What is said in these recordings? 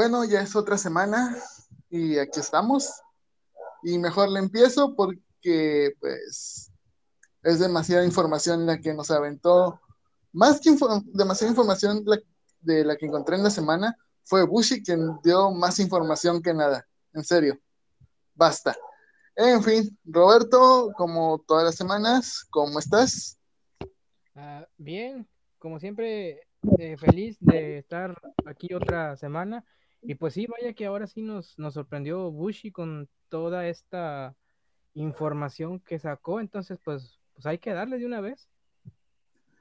bueno, ya es otra semana y aquí estamos. Y mejor le empiezo porque pues es demasiada información la que nos aventó. Más que demasiada información de la que encontré en la semana, fue Bushi quien dio más información que nada. En serio. Basta. En fin, Roberto, como todas las semanas, ¿cómo estás? Ah, bien, como siempre, eh, feliz de estar aquí otra semana. Y pues sí, vaya que ahora sí nos, nos sorprendió Bushi con toda esta información que sacó. Entonces, pues, pues hay que darle de una vez.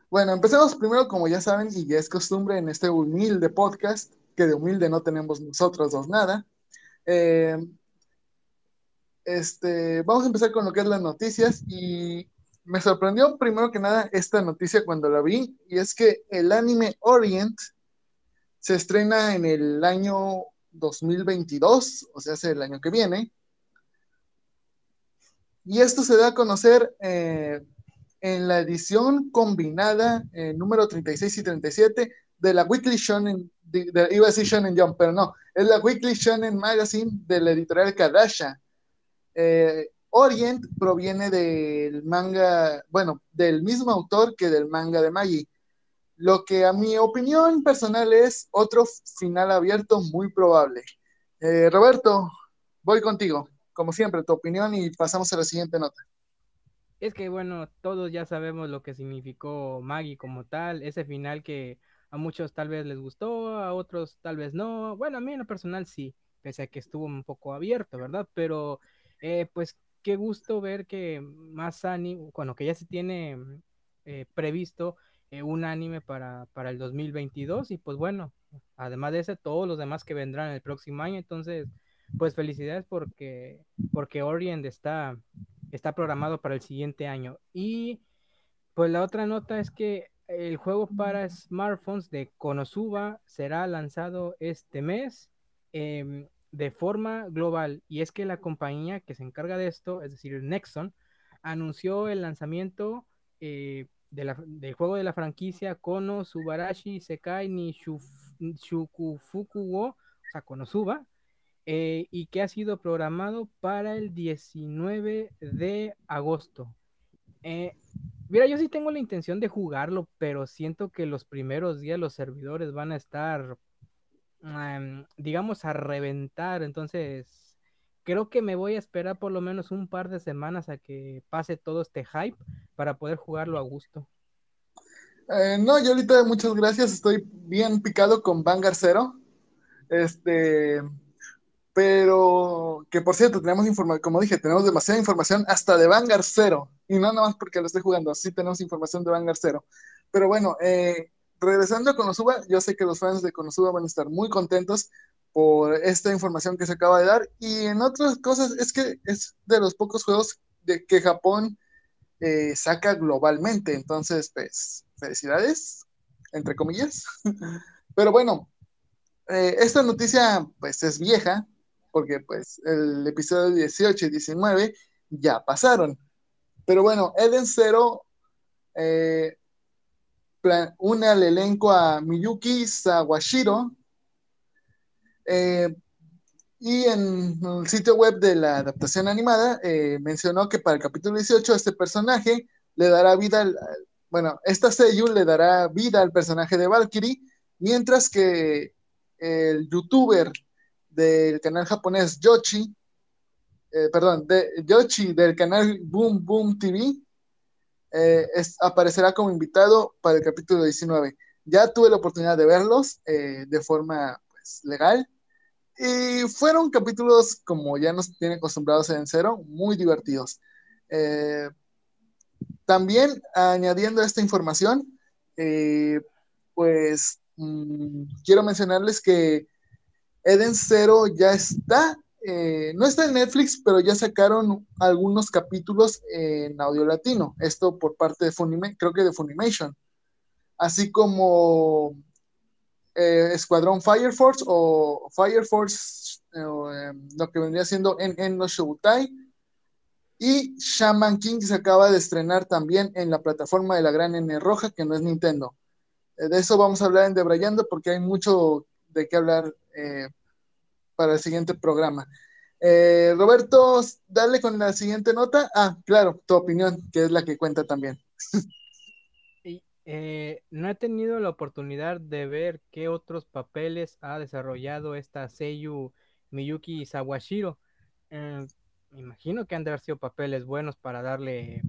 Bueno, empecemos primero, como ya saben, y ya es costumbre en este humilde podcast, que de humilde no tenemos nosotros dos nada. Eh, este, vamos a empezar con lo que es las noticias y me sorprendió primero que nada esta noticia cuando la vi y es que el anime Orient se estrena en el año 2022, o sea, es el año que viene. Y esto se da a conocer eh, en la edición combinada eh, número 36 y 37 de la Weekly Shonen, de, iba a decir Shonen Jump, pero no, es la Weekly Shonen Magazine de la editorial Kadasha. Eh, Orient proviene del manga, bueno, del mismo autor que del manga de Maggie. Lo que a mi opinión personal es otro final abierto muy probable. Eh, Roberto, voy contigo, como siempre, tu opinión y pasamos a la siguiente nota. Es que bueno, todos ya sabemos lo que significó Maggie como tal, ese final que a muchos tal vez les gustó, a otros tal vez no. Bueno, a mí en lo personal sí, pese a que estuvo un poco abierto, ¿verdad? Pero eh, pues qué gusto ver que más anime, bueno, que ya se tiene eh, previsto eh, un anime para, para el 2022 y pues bueno, además de ese, todos los demás que vendrán el próximo año, entonces, pues felicidades porque, porque Orient está, está programado para el siguiente año. Y pues la otra nota es que el juego para smartphones de Konosuba será lanzado este mes. Em, de forma global y es que la compañía que se encarga de esto, es decir, Nexon, anunció el lanzamiento eh, del juego de la franquicia Kono Subarashi Sekai ni Shukufuku wo, o sea, Konosuba, eh, y que ha sido programado para el 19 de agosto. Eh, mira, yo sí tengo la intención de jugarlo, pero siento que los primeros días los servidores van a estar digamos, a reventar. Entonces, creo que me voy a esperar por lo menos un par de semanas a que pase todo este hype para poder jugarlo a gusto. Eh, no, yo ahorita muchas gracias, estoy bien picado con Vanguard Zero. Este, pero que por cierto, tenemos información, como dije, tenemos demasiada información hasta de Vanguard Zero, y no nada más porque lo estoy jugando, sí tenemos información de Vanguard Zero. Pero bueno, eh, regresando a Konosuba, yo sé que los fans de Konosuba van a estar muy contentos por esta información que se acaba de dar. Y en otras cosas, es que es de los pocos juegos de que Japón eh, saca globalmente. Entonces, pues, felicidades, entre comillas. Pero bueno, eh, esta noticia, pues, es vieja, porque, pues, el episodio 18 y 19 ya pasaron. Pero bueno, Eden Zero eh, une al elenco a Miyuki Sawashiro. Eh, y en el sitio web de la adaptación animada eh, mencionó que para el capítulo 18 este personaje le dará vida, al, bueno, esta Seiyu le dará vida al personaje de Valkyrie, mientras que el youtuber del canal japonés Yoshi, eh, perdón, de Yoshi del canal Boom Boom TV, eh, aparecerá como invitado para el capítulo 19. Ya tuve la oportunidad de verlos de forma pues, legal y fueron capítulos como ya nos tienen acostumbrados en cero, muy divertidos. Eh, también añadiendo esta información, pues mm, quiero mencionarles que Eden Zero ya está eh, no está en Netflix, pero ya sacaron algunos capítulos en audio latino. Esto por parte de Funimation, creo que de Funimation. Así como eh, Escuadrón Fire Force o Fire Force, eh, lo que vendría siendo en, en no Showtai. Y Shaman King se acaba de estrenar también en la plataforma de la gran N roja, que no es Nintendo. de eso vamos a hablar en Debrayando porque hay mucho de qué hablar para el siguiente programa. Eh, Roberto, dale con la siguiente nota. Ah, claro, tu opinión, que es la que cuenta también. Eh, no he tenido la oportunidad de ver qué otros papeles ha desarrollado esta Seiyu Miyuki Sawashiro. Eh, me imagino que han de haber sido papeles buenos para darle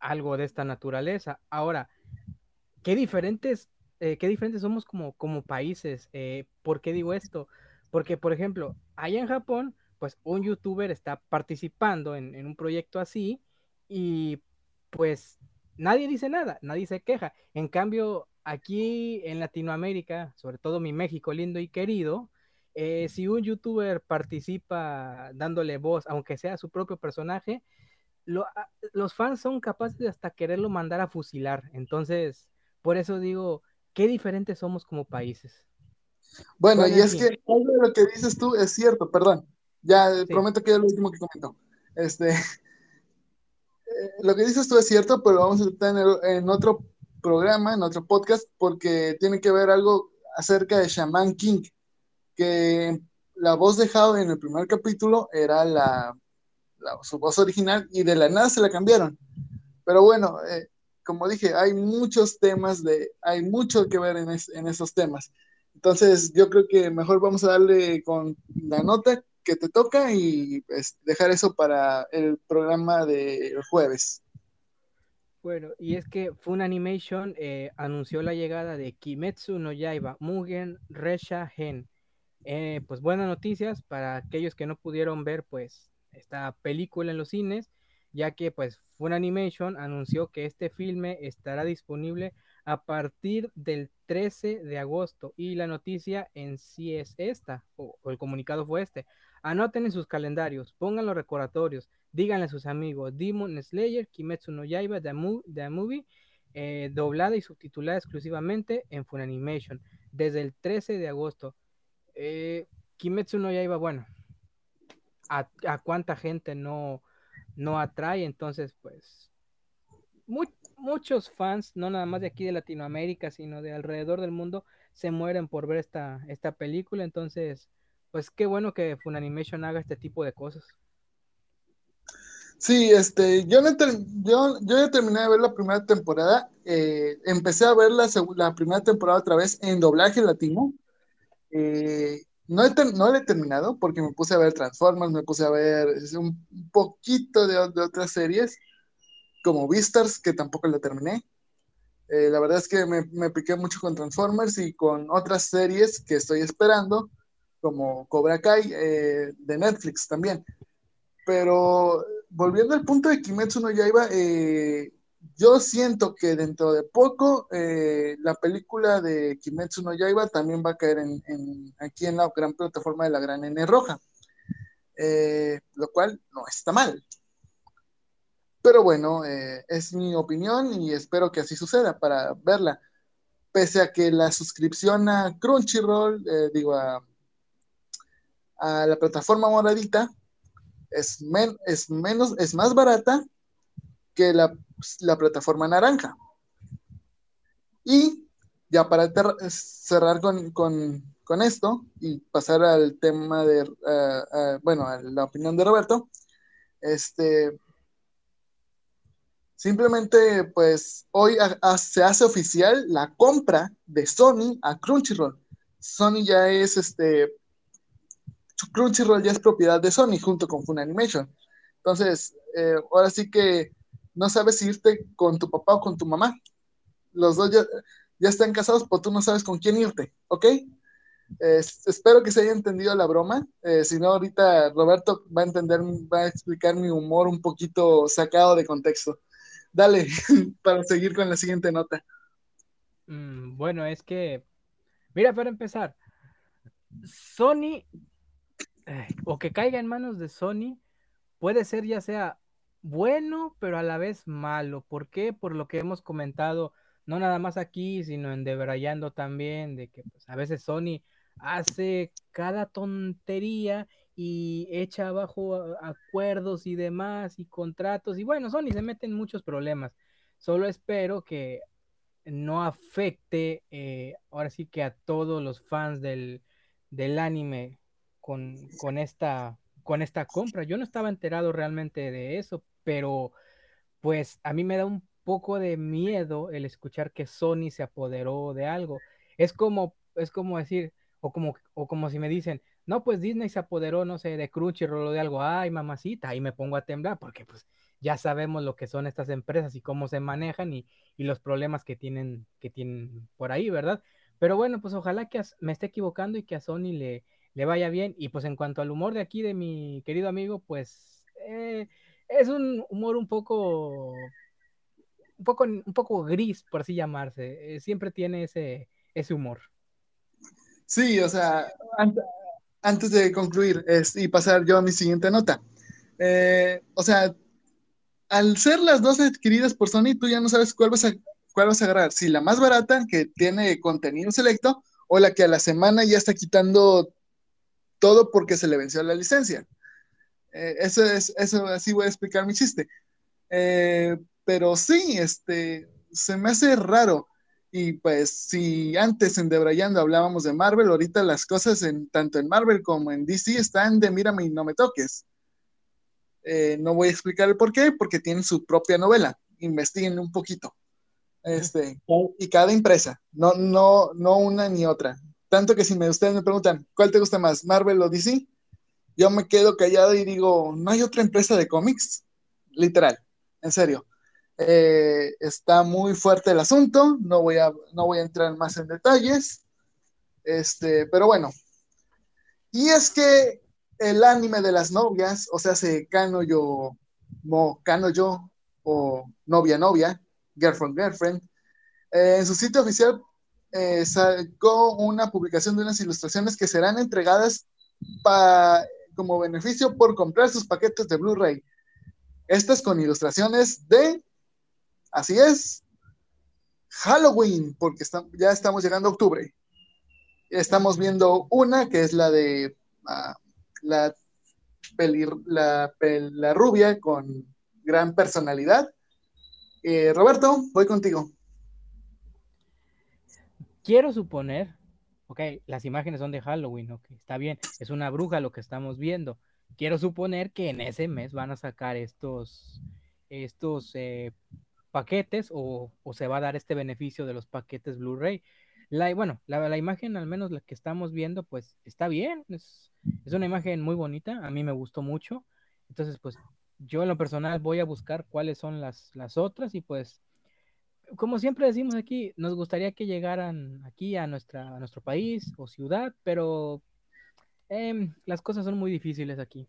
algo de esta naturaleza. Ahora, qué diferentes, qué diferentes somos como, como países. ¿Por qué digo esto? Porque, por ejemplo, allá en Japón, pues un youtuber está participando en, un proyecto así y pues nadie dice nada, nadie se queja. En cambio, aquí en Latinoamérica, sobre todo mi México lindo y querido, eh, si un youtuber participa dándole voz, aunque sea su propio personaje, los fans son capaces de hasta quererlo mandar a fusilar. Entonces, por eso digo, qué diferentes somos como países. Bueno, y es que todo lo que dices tú es cierto, perdón. Ya prometo que es lo último que comento. Este, eh, lo que dices tú es cierto, pero vamos a tener en otro programa, en otro podcast, porque tiene que ver algo acerca de Shaman King, que la voz de Hao en el primer capítulo era la, su voz original y de la nada se la cambiaron. Pero bueno, eh, como dije, hay muchos temas de, hay mucho que ver en esos temas. Entonces, yo creo que mejor vamos a darle con la nota que te toca y pues, dejar eso para el programa del jueves. Bueno, y es que Fun Animation eh, anunció la llegada de Kimetsu no Yaiba Mugen Resha Gen. Eh, pues buenas noticias para aquellos que no pudieron ver pues esta película en los cines, ya que pues Fun Animation anunció que este filme estará disponible a partir del 13 de agosto y la noticia en sí es esta, o, el comunicado fue este. Anoten en sus calendarios, pongan los recordatorios, díganle a sus amigos, Demon Slayer, Kimetsu no Yaiba, The, Movie, eh, doblada y subtitulada exclusivamente en Funimation, desde el 13 de agosto. Eh, Kimetsu no Yaiba, bueno, a, a cuánta gente no, no atrae, entonces pues muchos fans, no nada más de aquí de Latinoamérica, sino de alrededor del mundo, se mueren por ver esta, esta película. Entonces, pues qué bueno que Funimation haga este tipo de cosas. Sí, este, yo, yo, yo ya terminé de ver la primera temporada. Eh, empecé a ver la, la, primera temporada otra vez en doblaje latino. Eh, no, he no la he terminado porque me puse a ver Transformers, me puse a ver un poquito de otras series como Vistars, que tampoco la terminé. Eh, la verdad es que me, me, piqué mucho con Transformers y con otras series que estoy esperando, como Cobra Kai eh, de Netflix también. Pero volviendo al punto de Kimetsu no Yaiba, eh, yo siento que dentro de poco la película de Kimetsu no Yaiba también va a caer en, en, aquí en la gran plataforma de la Gran N Roja, lo cual no está mal. Pero bueno, eh, es mi opinión y espero que así suceda para verla. Pese a que la suscripción a Crunchyroll, eh, digo, a, la plataforma moradita, es, menos, es más barata que la, plataforma naranja. Y ya para cerrar con, esto y pasar al tema de, eh, bueno, a la opinión de Roberto, este, Simplemente, pues hoy se hace oficial la compra de Sony a Crunchyroll. Sony ya es este. Crunchyroll ya es propiedad de Sony junto con Funimation. Entonces, eh, ahora sí que no sabes irte con tu papá o con tu mamá. Los dos ya, están casados, pero tú no sabes con quién irte, ¿ok? espero que se haya entendido la broma. Eh, si no, ahorita Roberto va a entender, va a explicar mi humor un poquito sacado de contexto. Dale, para seguir con la siguiente nota. Mm, bueno, es que, mira, para empezar, Sony, o que caiga en manos de Sony, puede ser ya sea bueno, pero a la vez malo. ¿Por qué? Por lo que hemos comentado, no nada más aquí, sino en Debrayando también, de que pues, a veces Sony hace cada tontería y echa abajo acuerdos y demás y contratos y bueno, Sony se mete en muchos problemas. Solo espero que no afecte eh, ahora sí que a todos los fans del, del anime con, con, esta, con esta compra. Yo no estaba enterado realmente de eso, pero pues a mí me da un poco de miedo el escuchar que Sony se apoderó de algo. Es como, es como decir, o como, o como si me dicen, no, pues Disney se apoderó, no sé, de Crunchyroll o de algo, ay, mamacita, ahí me pongo a temblar, porque pues ya sabemos lo que son estas empresas y cómo se manejan y, y los problemas que tienen, que tienen por ahí, ¿verdad? Pero bueno, pues ojalá que me esté equivocando y que a Sony le, le vaya bien. Y pues en cuanto al humor de aquí de mi querido amigo, pues eh, es un humor un poco, un poco, un poco gris, por así llamarse. Eh, siempre tiene ese, ese humor. Sí, o sea, antes de concluir y pasar yo a mi siguiente nota. Eh, o sea, al ser las dos adquiridas por Sony, tú ya no sabes cuál vas a ¿cuál vas a agarrar? Si la más barata, que tiene contenido selecto, o la que a la semana ya está quitando todo porque se le venció la licencia. Eh, eso es, eso así voy a explicar mi chiste. Eh, pero sí, este, se me hace raro. Y pues, si antes en Debrayando hablábamos de Marvel, ahorita las cosas en, tanto en Marvel como en DC están de mírame y no me toques. Eh, no voy a explicar el por qué, porque tienen su propia novela. Investiguen un poquito. Este, y cada empresa, no, no, no una ni otra. Tanto que si me, ustedes me preguntan, ¿cuál te gusta más, Marvel o DC? Yo me quedo callado y digo, no hay otra empresa de cómics, literal, en serio. Eh, está muy fuerte el asunto, no voy, a, no voy a entrar más en detalles, este, pero bueno. Y es que el anime de las novias, o sea, se Kano yo, Mo Kano yo, o novia novia, Girlfriend, Girlfriend. Eh, en su sitio oficial eh, sacó una publicación de unas ilustraciones que serán entregadas como beneficio por comprar sus paquetes de Blu-ray. Estas con ilustraciones de, así es, Halloween, porque ya estamos llegando a octubre. Estamos viendo una que es la de ah, la, rubia con gran personalidad eh, Roberto, voy contigo. Quiero suponer, ok, las imágenes son de Halloween, ok, está bien, es una bruja lo que estamos viendo. Quiero suponer que en ese mes van a sacar estos, estos eh, paquetes o, se va a dar este beneficio de los paquetes Blu-ray. La, bueno, la, imagen, al menos la que estamos viendo, pues está bien, es, una imagen muy bonita, a mí me gustó mucho. Entonces, pues yo en lo personal voy a buscar cuáles son las, otras y pues, como siempre decimos aquí, nos gustaría que llegaran aquí a nuestro país o ciudad, pero em, las cosas son muy difíciles aquí.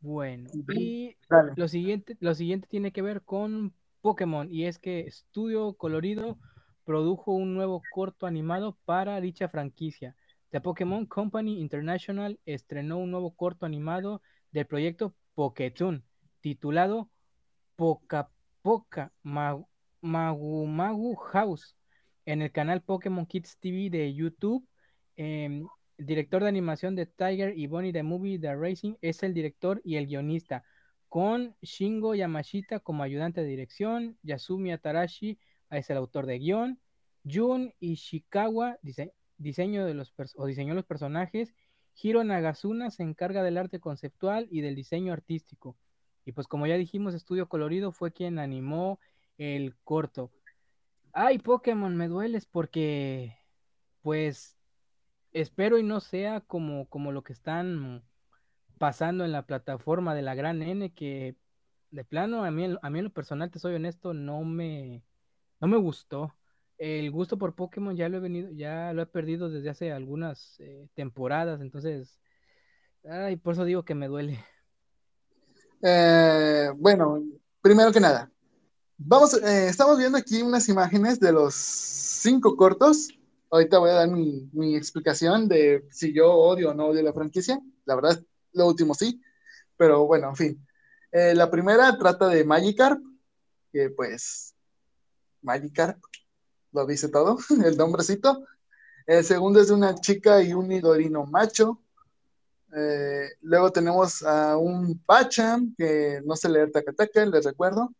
Bueno, y lo siguiente, lo siguiente tiene que ver con Pokémon y es que Estudio Colorido produjo un nuevo corto animado para dicha franquicia. The Pokémon Company International estrenó un nuevo corto animado del proyecto Poketoon, titulado Poca Poca Magu, Magu House, en el canal Pokémon Kids TV de YouTube. Em, director de animación de Tiger y Bonnie the Movie The Racing es el director y el guionista, con Shingo Yamashita como ayudante de dirección, Yasumi Atarashi es el autor de guion, Jun Ishikawa diseño de los diseñó los personajes Hiro Nagasuna se encarga del arte conceptual y del diseño artístico. Y pues como ya dijimos, Estudio Colorido fue quien animó el corto. Ay, Pokémon, me dueles porque pues espero y no sea como, como lo que están pasando en la plataforma de la gran N, que de plano a mí, a mí en lo personal, te soy honesto, no me, no me gustó el gusto por Pokémon ya lo he venido, ya lo he perdido desde hace algunas eh, temporadas, entonces, ay, por eso digo que me duele. Eh, bueno, primero que nada, vamos, eh, estamos viendo aquí unas imágenes de los cinco cortos. Ahorita voy a dar mi, mi, explicación de si yo odio o no odio la franquicia. La verdad, lo último sí, pero bueno, en fin. la primera trata de Magikarp, que pues Magikarp lo dice todo, el nombrecito. El segundo es de una chica y un nidorino macho. Eh, luego tenemos a un Pacham, que no se lee Takataka, les recuerdo.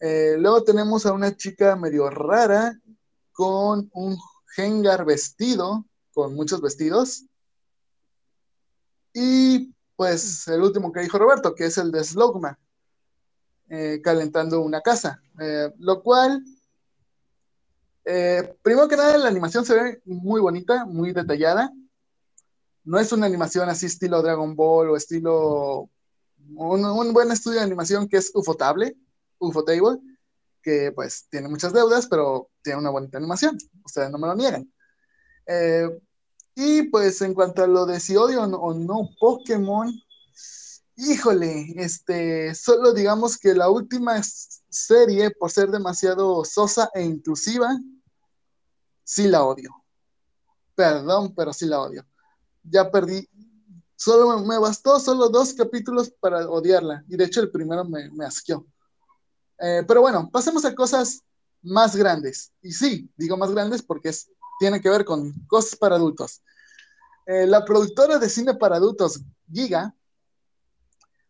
Eh, luego tenemos a una chica medio rara con un Gengar vestido con muchos vestidos. Y pues el último que dijo Roberto, que es el de Slogma, eh, calentando una casa, eh, lo cual, eh, primero que nada, la animación se ve muy bonita, muy detallada. No es una animación así estilo Dragon Ball o estilo un, un buen estudio de animación que es Ufotable, Ufotable, que pues tiene muchas deudas, pero tiene una bonita animación. Ustedes no me lo niegan. Eh, y pues en cuanto a lo de si odio o no Pokémon, híjole, este, solo digamos que la última serie, por ser demasiado sosa e inclusiva, sí la odio. Perdón, pero sí la odio. Ya perdí, solo me, bastó solo dos capítulos para odiarla, y de hecho el primero me, me asqueó. Eh, pero bueno, pasemos a cosas más grandes. Y sí, digo más grandes porque es, tiene que ver con cosas para adultos. Eh, la productora de cine para adultos, Giga,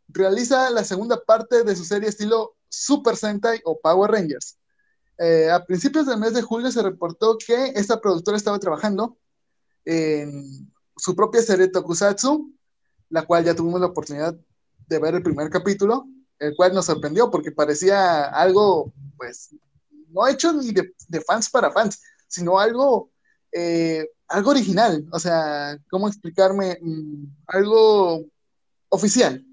realiza la segunda parte de su serie estilo Super Sentai o Power Rangers. Eh, a principios del mes de julio se reportó que esta productora estaba trabajando en su propia serie Tokusatsu, la cual ya tuvimos la oportunidad de ver el primer capítulo, el cual nos sorprendió porque parecía algo, pues, no hecho ni de, fans para fans, sino algo, eh, algo original, o sea, ¿cómo explicarme? Mm, algo oficial,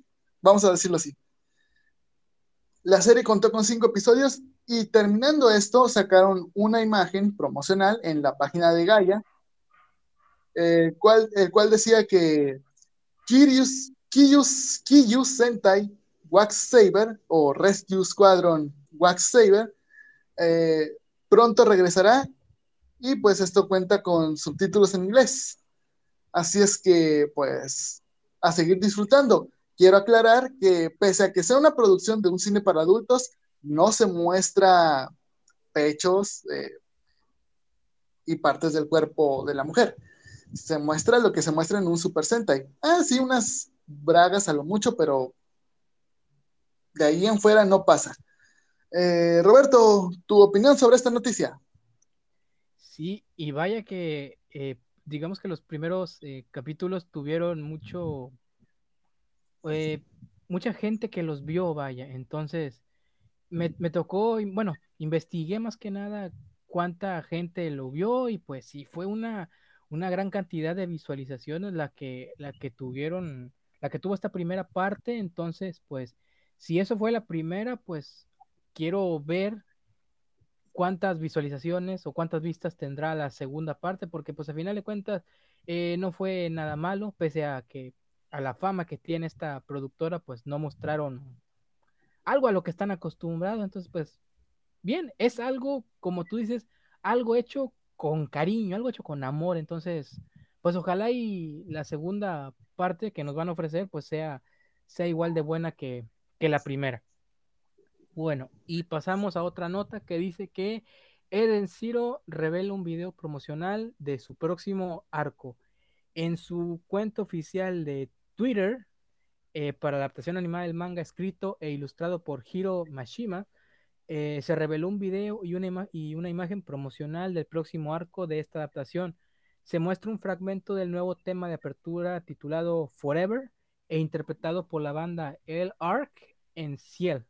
vamos a decirlo así. La serie contó con cinco episodios y terminando esto sacaron una imagen promocional en la página de Gaia, el cual, el cual decía que Kirius, Kiyus, Kiyus Sentai Wax Saber o Rescue Squadron Wax Saber eh, pronto regresará y pues esto cuenta con subtítulos en inglés. Así es que pues a seguir disfrutando. Quiero aclarar que pese a que sea una producción de un cine para adultos, no se muestra pechos eh, y partes del cuerpo de la mujer. Se muestra lo que se muestra en un Super Sentai. Ah, sí, unas bragas a lo mucho, pero de ahí en fuera no pasa. Eh, Roberto, tu opinión sobre esta noticia. Sí, y vaya que eh, digamos que los primeros eh, capítulos tuvieron mucho, mucha gente que los vio, vaya, entonces me, me, tocó, bueno, investigué más que nada cuánta gente lo vio y pues sí, fue una, una gran cantidad de visualizaciones la que, la que tuvieron, la que tuvo esta primera parte, entonces pues si eso fue la primera, pues quiero ver cuántas visualizaciones o cuántas vistas tendrá la segunda parte, porque pues a final de cuentas eh, no fue nada malo, pese a que a la fama que tiene esta productora, pues no mostraron algo a lo que están acostumbrados, entonces pues bien, es algo, como tú dices, algo hecho con cariño, algo hecho con amor, entonces pues ojalá y la segunda parte que nos van a ofrecer pues sea, sea igual de buena que, que la primera. Bueno, y pasamos a otra nota que dice que Eden Zero revela un video promocional de su próximo arco. En su cuenta oficial de Twitter, eh, para adaptación animada del manga escrito e ilustrado por Hiro Mashima, eh, se reveló un video y una, y una imagen promocional del próximo arco de esta adaptación. Se muestra un fragmento del nuevo tema de apertura titulado Forever, e interpretado por la banda El Arc en Ciel.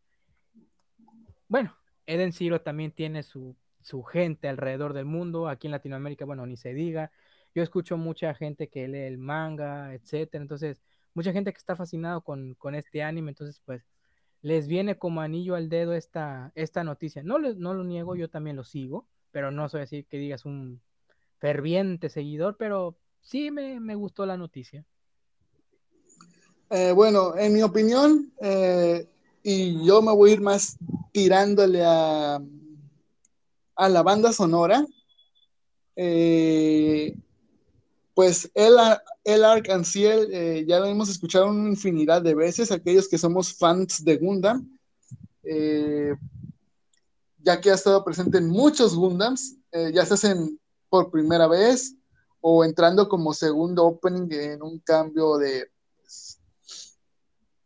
Bueno, Eden Zero también tiene su, su gente alrededor del mundo, aquí en Latinoamérica, bueno, ni se diga. Yo escucho mucha gente que lee el manga, etcétera, entonces, mucha gente que está fascinado con, con este anime, entonces, pues, les viene como anillo al dedo esta, esta noticia. No, no lo niego, yo también lo sigo, pero no soy así que digas un ferviente seguidor, pero sí me, me gustó la noticia. Eh, bueno, en mi opinión, eh, y yo me voy a ir más tirándole a, a la banda sonora, eh, pues el, el Arcanciel ya lo hemos escuchado una infinidad de veces, aquellos que somos fans de Gundam, ya que ha estado presente en muchos Gundams, ya se hacen por primera vez o entrando como segundo opening en un cambio de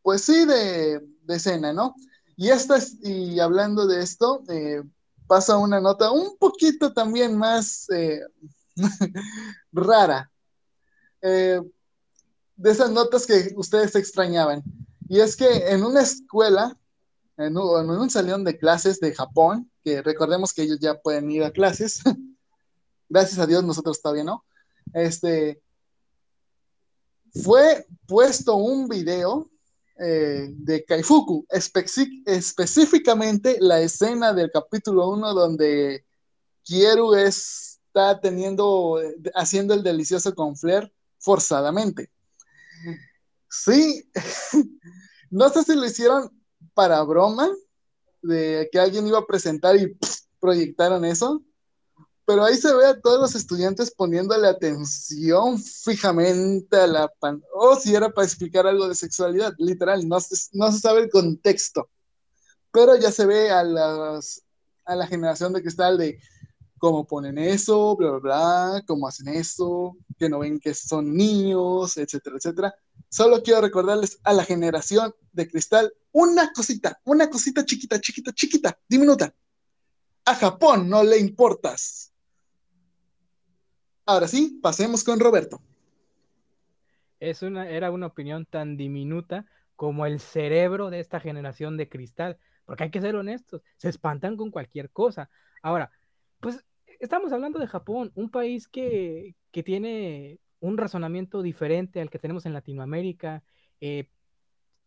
pues sí, de, escena, ¿no? Y, esta, y hablando de esto, eh, pasa una nota un poquito también más, eh, rara. Eh, de esas notas que ustedes extrañaban. Y es que en una escuela, en un, en un salón de clases de Japón, que recordemos que ellos ya pueden ir a clases, gracias a Dios nosotros todavía no, este, fue puesto un video eh, de Kaifuku, específicamente la escena del capítulo 1 donde Kieru está teniendo, haciendo el delicioso con Flair forzadamente. Sí, no sé si lo hicieron para broma, de que alguien iba a presentar y proyectaron eso, pero ahí se ve a todos los estudiantes poniéndole atención fijamente a la pantalla, o si era para explicar algo de sexualidad, literal, no se, no se sabe el contexto, pero ya se ve a, las, a la generación de cristal de cómo ponen eso, bla, bla, bla, cómo hacen eso, que no ven que son niños, etcétera, etcétera. Solo quiero recordarles a la generación de cristal una cosita, una cosita chiquita, chiquita, chiquita, diminuta. A Japón no le importas. Ahora sí, pasemos con Roberto. Es una, era una opinión tan diminuta como el cerebro de esta generación de cristal, porque hay que ser honestos, se espantan con cualquier cosa. Ahora, pues estamos hablando de Japón, un país que, que tiene un razonamiento diferente al que tenemos en Latinoamérica. Eh,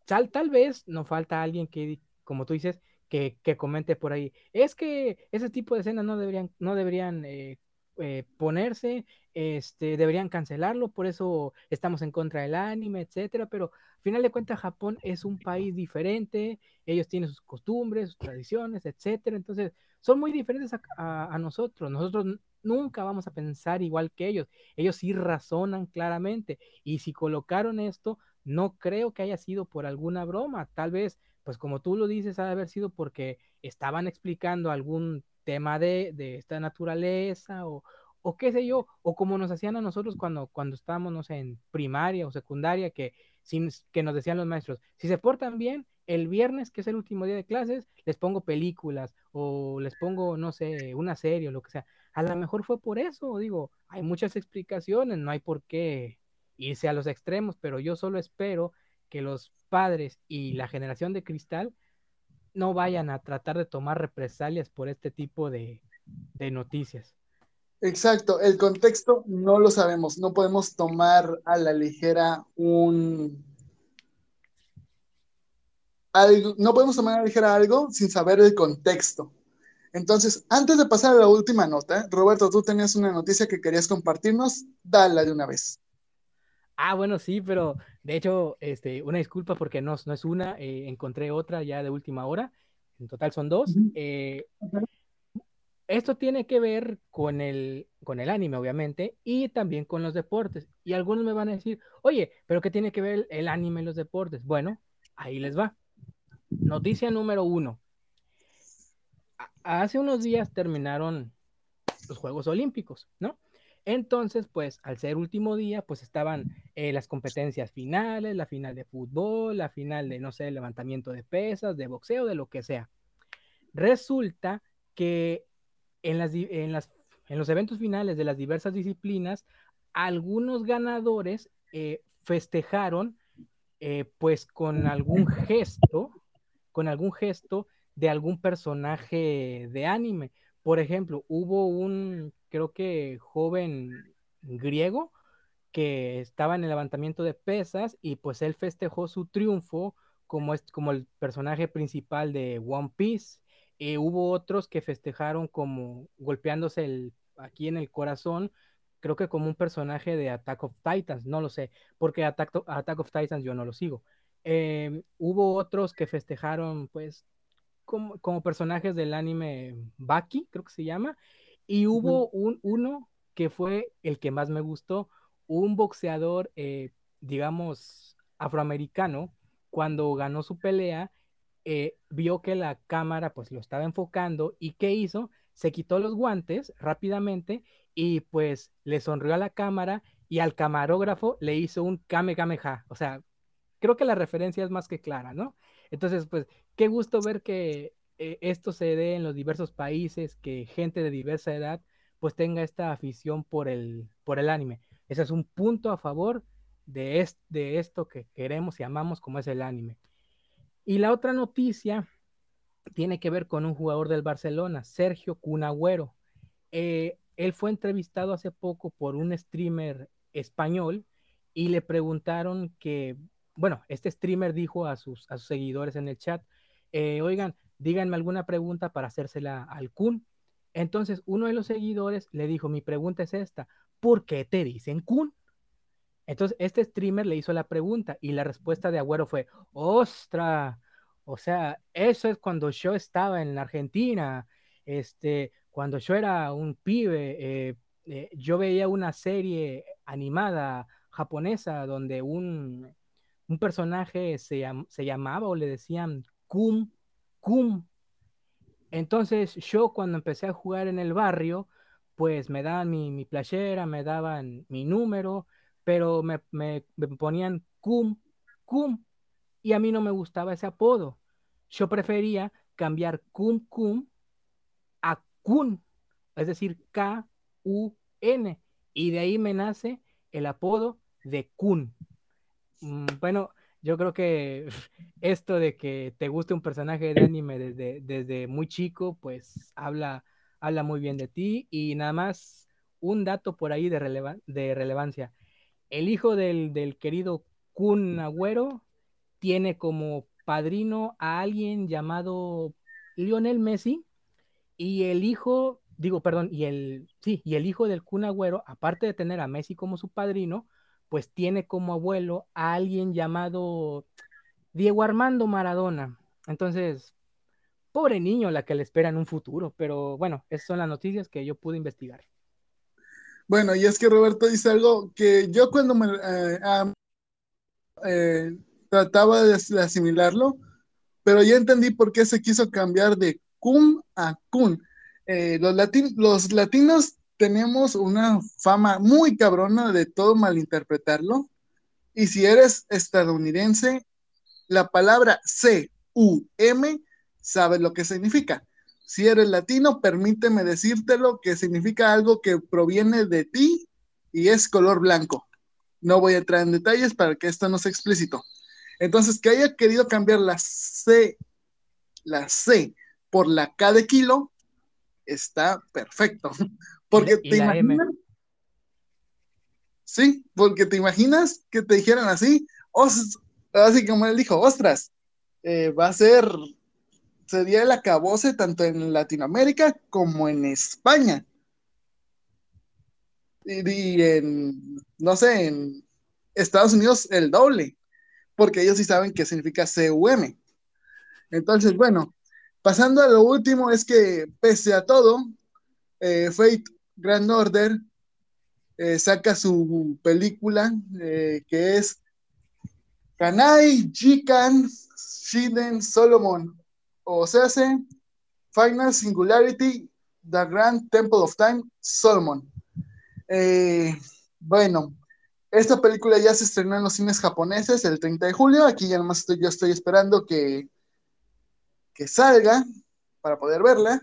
tal, tal vez nos falta alguien que, como tú dices, que, que, comente por ahí. Es que ese tipo de escenas no deberían, no deberían eh, eh, ponerse, este, deberían cancelarlo, por eso estamos en contra del anime, etcétera, pero al final de cuentas Japón es un país diferente, ellos tienen sus costumbres, sus tradiciones, etcétera, entonces son muy diferentes a, a, nosotros, nosotros nunca vamos a pensar igual que ellos, ellos sí razonan claramente, y si colocaron esto, no creo que haya sido por alguna broma, tal vez, pues como tú lo dices, ha de haber sido porque estaban explicando algún tema de, de esta naturaleza o, o, qué sé yo, o como nos hacían a nosotros cuando, cuando estábamos, no sé, en primaria o secundaria, que, sin, que nos decían los maestros, si se portan bien, el viernes, que es el último día de clases, les pongo películas o les pongo, no sé, una serie o lo que sea. A lo mejor fue por eso, digo, hay muchas explicaciones, no hay por qué irse a los extremos, pero yo solo espero que los padres y la generación de cristal no vayan a tratar de tomar represalias por este tipo de, noticias. Exacto, el contexto no lo sabemos, no podemos tomar a la ligera un... Algo, no podemos tomar a la ligera algo sin saber el contexto. Entonces, antes de pasar a la última nota, Roberto, tú tenías una noticia que querías compartirnos, dala de una vez. Ah, bueno, sí, pero de hecho, este, una disculpa porque no, no es una, eh, encontré otra ya de última hora, en total son dos. Eh, -huh. Esto tiene que ver con el, con el anime, obviamente, y también con los deportes. Y algunos me van a decir, oye, pero ¿qué tiene que ver el, el anime y los deportes? Bueno, ahí les va. Noticia número uno. Hace unos días terminaron los Juegos Olímpicos, ¿no? Entonces, pues al ser último día, pues estaban eh, las competencias finales, la final de fútbol, la final de, no sé, levantamiento de pesas, de boxeo, de lo que sea. Resulta que en, los eventos finales de las diversas disciplinas, algunos ganadores eh, festejaron eh, pues con algún gesto, con algún gesto de algún personaje de anime. Por ejemplo, hubo un, creo que joven griego que estaba en el levantamiento de pesas y pues él festejó su triunfo como, es, como el personaje principal de One Piece. Eh, hubo otros que festejaron como golpeándose el, aquí en el corazón, creo que como un personaje de Attack of Titans, no lo sé, porque Attack, Attack of Titans yo no lo sigo. Eh, hubo otros que festejaron pues como, como, personajes del anime Baki, creo que se llama, y hubo un, uno que fue el que más me gustó, un boxeador, eh, digamos, afroamericano, cuando ganó su pelea, eh, vio que la cámara pues lo estaba enfocando y ¿qué hizo? Se quitó los guantes rápidamente y pues le sonrió a la cámara y al camarógrafo le hizo un kame kameha, o sea, creo que la referencia es más que clara, ¿no? Entonces, pues, qué gusto ver que eh, esto se dé en los diversos países, que gente de diversa edad pues tenga esta afición por el, por el anime. Ese es un punto a favor de, de esto que queremos y amamos como es el anime. Y la otra noticia tiene que ver con un jugador del Barcelona, Sergio Cunagüero. Eh, él fue entrevistado hace poco por un streamer español y le preguntaron que, bueno, este streamer dijo a sus, a sus seguidores en el chat, eh, oigan, díganme alguna pregunta para hacérsela al Kun. Entonces uno de los seguidores le dijo, mi pregunta es esta, ¿por qué te dicen Kun? Entonces este streamer le hizo la pregunta y la respuesta de Agüero fue, ostra, o sea, eso es cuando yo estaba en la Argentina, este, cuando yo era un pibe, eh, eh, yo veía una serie animada japonesa donde un, un personaje se, se, llamaba o le decían Kum, Kum. Entonces yo cuando empecé a jugar en el barrio, pues me daban mi, mi playera, me daban mi número, pero me, me, ponían Kum, Kum, y a mí no me gustaba ese apodo. Yo prefería cambiar Kum Kum a Kun, es decir, K-U-N, y de ahí me nace el apodo de Kun. Mm, bueno, yo creo que esto de que te guste un personaje de anime desde, desde muy chico, pues habla, habla muy bien de ti. Y nada más un dato por ahí de, de relevancia. El hijo del, del querido Kun Agüero tiene como padrino a alguien llamado Lionel Messi y el hijo, digo, perdón, y el, sí, y el hijo del Kun Agüero, aparte de tener a Messi como su padrino, pues tiene como abuelo a alguien llamado Diego Armando Maradona. Entonces, pobre niño la que le espera en un futuro, pero bueno, esas son las noticias que yo pude investigar. Bueno, y es que Roberto dice algo que yo cuando me eh, eh, trataba de, asimilarlo, pero ya entendí por qué se quiso cambiar de cum a kun. Eh, los, los latinos tenemos una fama muy cabrona de todo malinterpretarlo. Y si eres estadounidense, la palabra C-U-M sabes lo que significa. Si eres latino, permíteme decírtelo que significa algo que proviene de ti y es color blanco. No voy a entrar en detalles para que esto no sea explícito. Entonces, que haya querido cambiar la C, la C por la K de kilo, está perfecto. Porque te imaginas. Sí, porque te imaginas que te dijeran así, así como él dijo, ostras, eh, va a ser, sería el acabose tanto en Latinoamérica como en España. y en, no sé, en Estados Unidos el doble porque ellos sí saben qué significa CUM. Entonces, bueno, pasando a lo último, es que pese a todo, eh, Fate Grand Order eh, saca su película eh, que es Kanai Jikan Shiden Solomon, o sea, Final Singularity, The Grand Temple of Time, Solomon. bueno, esta película ya se estrenó en los cines japoneses el 30 de julio. Aquí ya nomás estoy, yo estoy esperando que, que salga para poder verla.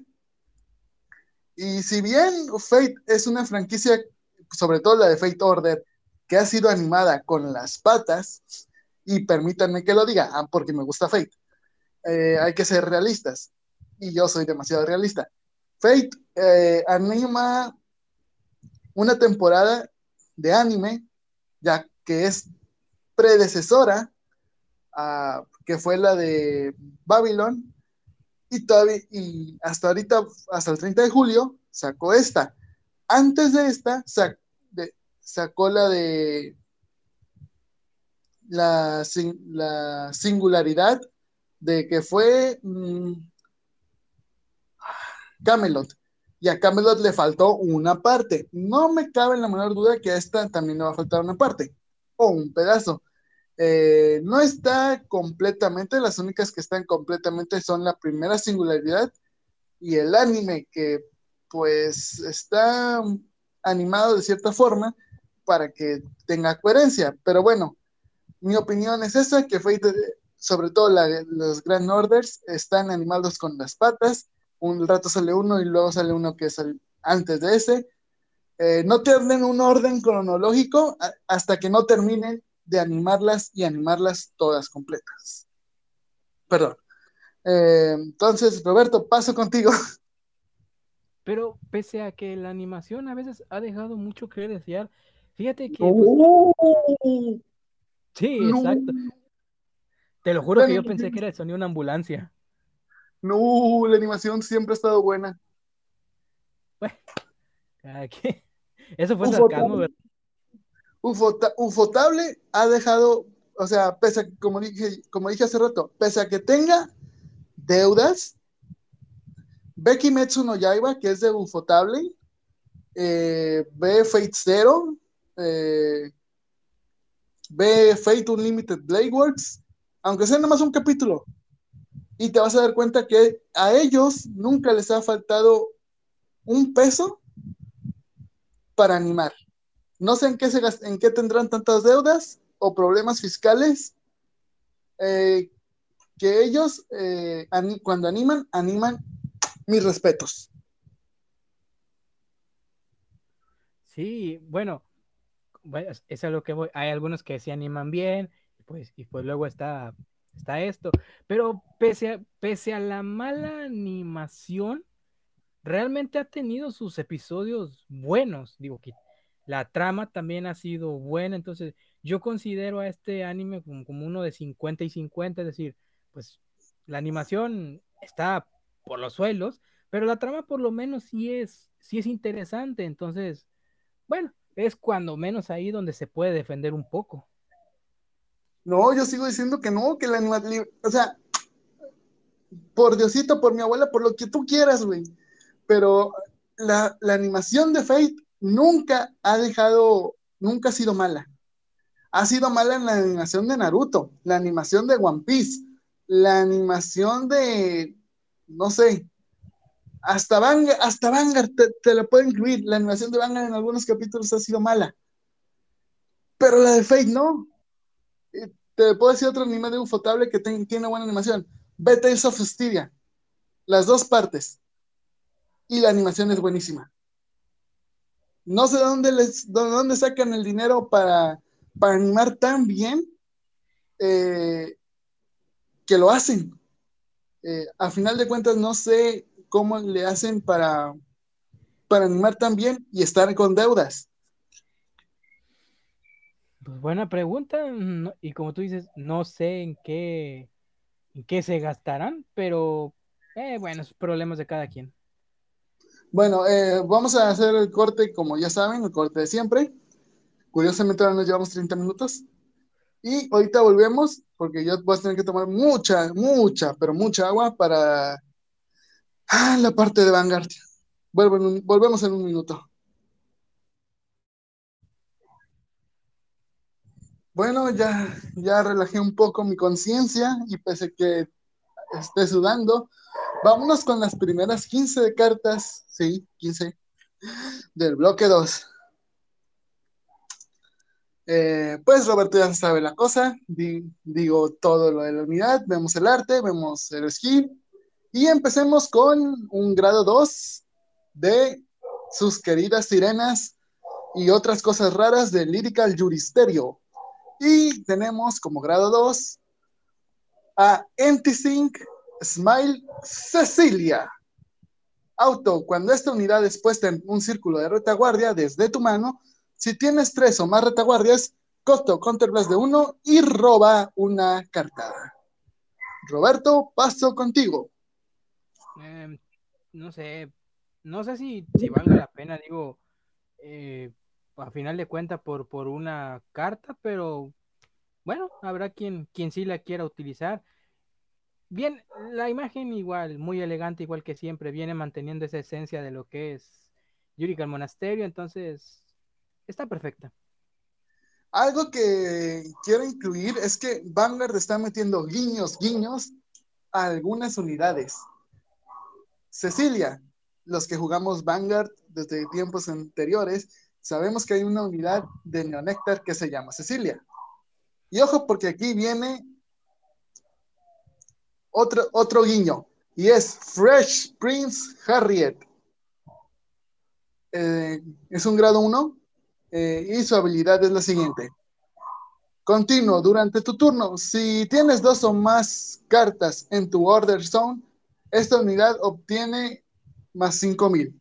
Y si bien Fate es una franquicia, sobre todo la de Fate Order, que ha sido animada con las patas, y permítanme que lo diga, ah, porque me gusta Fate, eh, hay que ser realistas, y yo soy demasiado realista. Fate eh, anima una temporada de anime ya que es predecesora, a, que fue la de Babylon, y, todavía, y hasta ahorita, hasta el 30 de julio, sacó esta. Antes de esta, sacó la de la, la, singularidad de que fue mm, Camelot y a Camelot le faltó una parte. No me cabe en la menor duda que a esta también le va a faltar una parte o un pedazo. Eh, no está completamente, las únicas que están completamente son la primera singularidad y el anime que pues está animado de cierta forma para que tenga coherencia. Pero bueno, mi opinión es esa, que sobre todo los Grand Orders están animados con las patas un rato sale uno y luego sale uno que es antes de ese, eh, no tienen un orden cronológico hasta que no terminen de animarlas y animarlas todas completas. Perdón. Eh, entonces, Roberto, paso contigo. Pero pese a que la animación a veces ha dejado mucho que desear, fíjate que... Pues, sí, exacto. Te lo juro que yo pensé que era el sonido de una ambulancia. No, la animación siempre ha estado buena. Bueno, Eso fue sarcasmo, ¿verdad? Ufotable ha dejado, o sea, pese a, como dije, como dije hace rato, pese a que tenga deudas, Becky Metsu no Yaiba, que es de Ufotable, eh, ve Fate Zero, eh, ve Fate Unlimited Blade Works, aunque sea nada más un capítulo, y te vas a dar cuenta que a ellos nunca les ha faltado un peso para animar. No sé en qué, tendrán tantas deudas o problemas fiscales eh, que ellos eh, cuando animan, animan mis respetos. Sí, bueno, es a lo que voy. Hay algunos que se animan bien, pues, y pues luego está, está esto. Pero pese a, pese a la mala animación, realmente ha tenido sus episodios buenos. Digo la trama también ha sido buena, entonces yo considero a este anime como, uno de 50 y 50, es decir, pues la animación está por los suelos, pero la trama por lo menos sí es, sí es interesante, entonces, bueno, es cuando menos ahí donde se puede defender un poco. No, yo sigo diciendo que no, que la animación, o sea, por Diosito, por mi abuela, por lo que tú quieras, güey, pero la, la animación de Fate nunca ha dejado, nunca ha sido mala. Ha sido mala en la animación de Naruto, la animación de One Piece, la animación de, no sé, hasta Vanguard, hasta Vanguard te, te la puedo incluir. La animación de Vanguard en algunos capítulos ha sido mala. Pero la de Fate no. Eh, te puedo decir otro anime de Ufotable que tiene buena animación. Tales of Styria. Las dos partes. Y la animación es buenísima. No sé dónde, les, dónde sacan el dinero para, animar tan bien eh, que lo hacen. Eh, a final de cuentas, no sé cómo le hacen para, para animar tan bien y estar con deudas. Pues buena pregunta. y como tú dices, no sé en qué, en qué se gastarán, pero eh, bueno, es problemas de cada quien. Bueno, eh, vamos a hacer el corte, como ya saben, el corte de siempre. Curiosamente ahora nos llevamos 30 minutos. Y ahorita volvemos, porque yo voy a tener que tomar mucha, mucha, pero mucha agua para ah, la parte de Vanguard. volvemos en un minuto. Bueno, ya, ya relajé un poco mi conciencia y pese que esté sudando, Vámonos con las primeras 15 cartas, sí, 15, del bloque 2. Eh, pues Roberto ya sabe la cosa, digo todo lo de la unidad, vemos el arte, vemos el skin y empecemos con un grado 2 de sus queridas sirenas y otras cosas raras de Lyrical Juristerio. Y tenemos como grado 2 a Antisync Smile Cecilia. Auto, cuando esta unidad es puesta en un círculo de retaguardia desde tu mano, si tienes tres o más retaguardias, costo counterblast de uno y roba una carta. Roberto, paso contigo. Em, no sé, no sé si, si valga la pena, digo, eh, a final de cuentas por, por una carta, pero bueno, habrá quien, quien sí la quiera utilizar. Bien, la imagen igual, muy elegante, igual que siempre, viene manteniendo esa esencia de lo que es Yurika el monasterio, entonces está perfecta. Algo que quiero incluir es que Vanguard está metiendo guiños, guiños a algunas unidades. Cecilia, los que jugamos Vanguard desde tiempos anteriores, sabemos que hay una unidad de Neonectar que se llama Cecilia. Y ojo, porque aquí viene otro, otro guiño, y es Fresh Prince Harriet. eh, es un grado 1 eh, y su habilidad es la siguiente. Continuo, durante tu turno, si tienes dos o más cartas en tu Order Zone, esta unidad obtiene más 5000.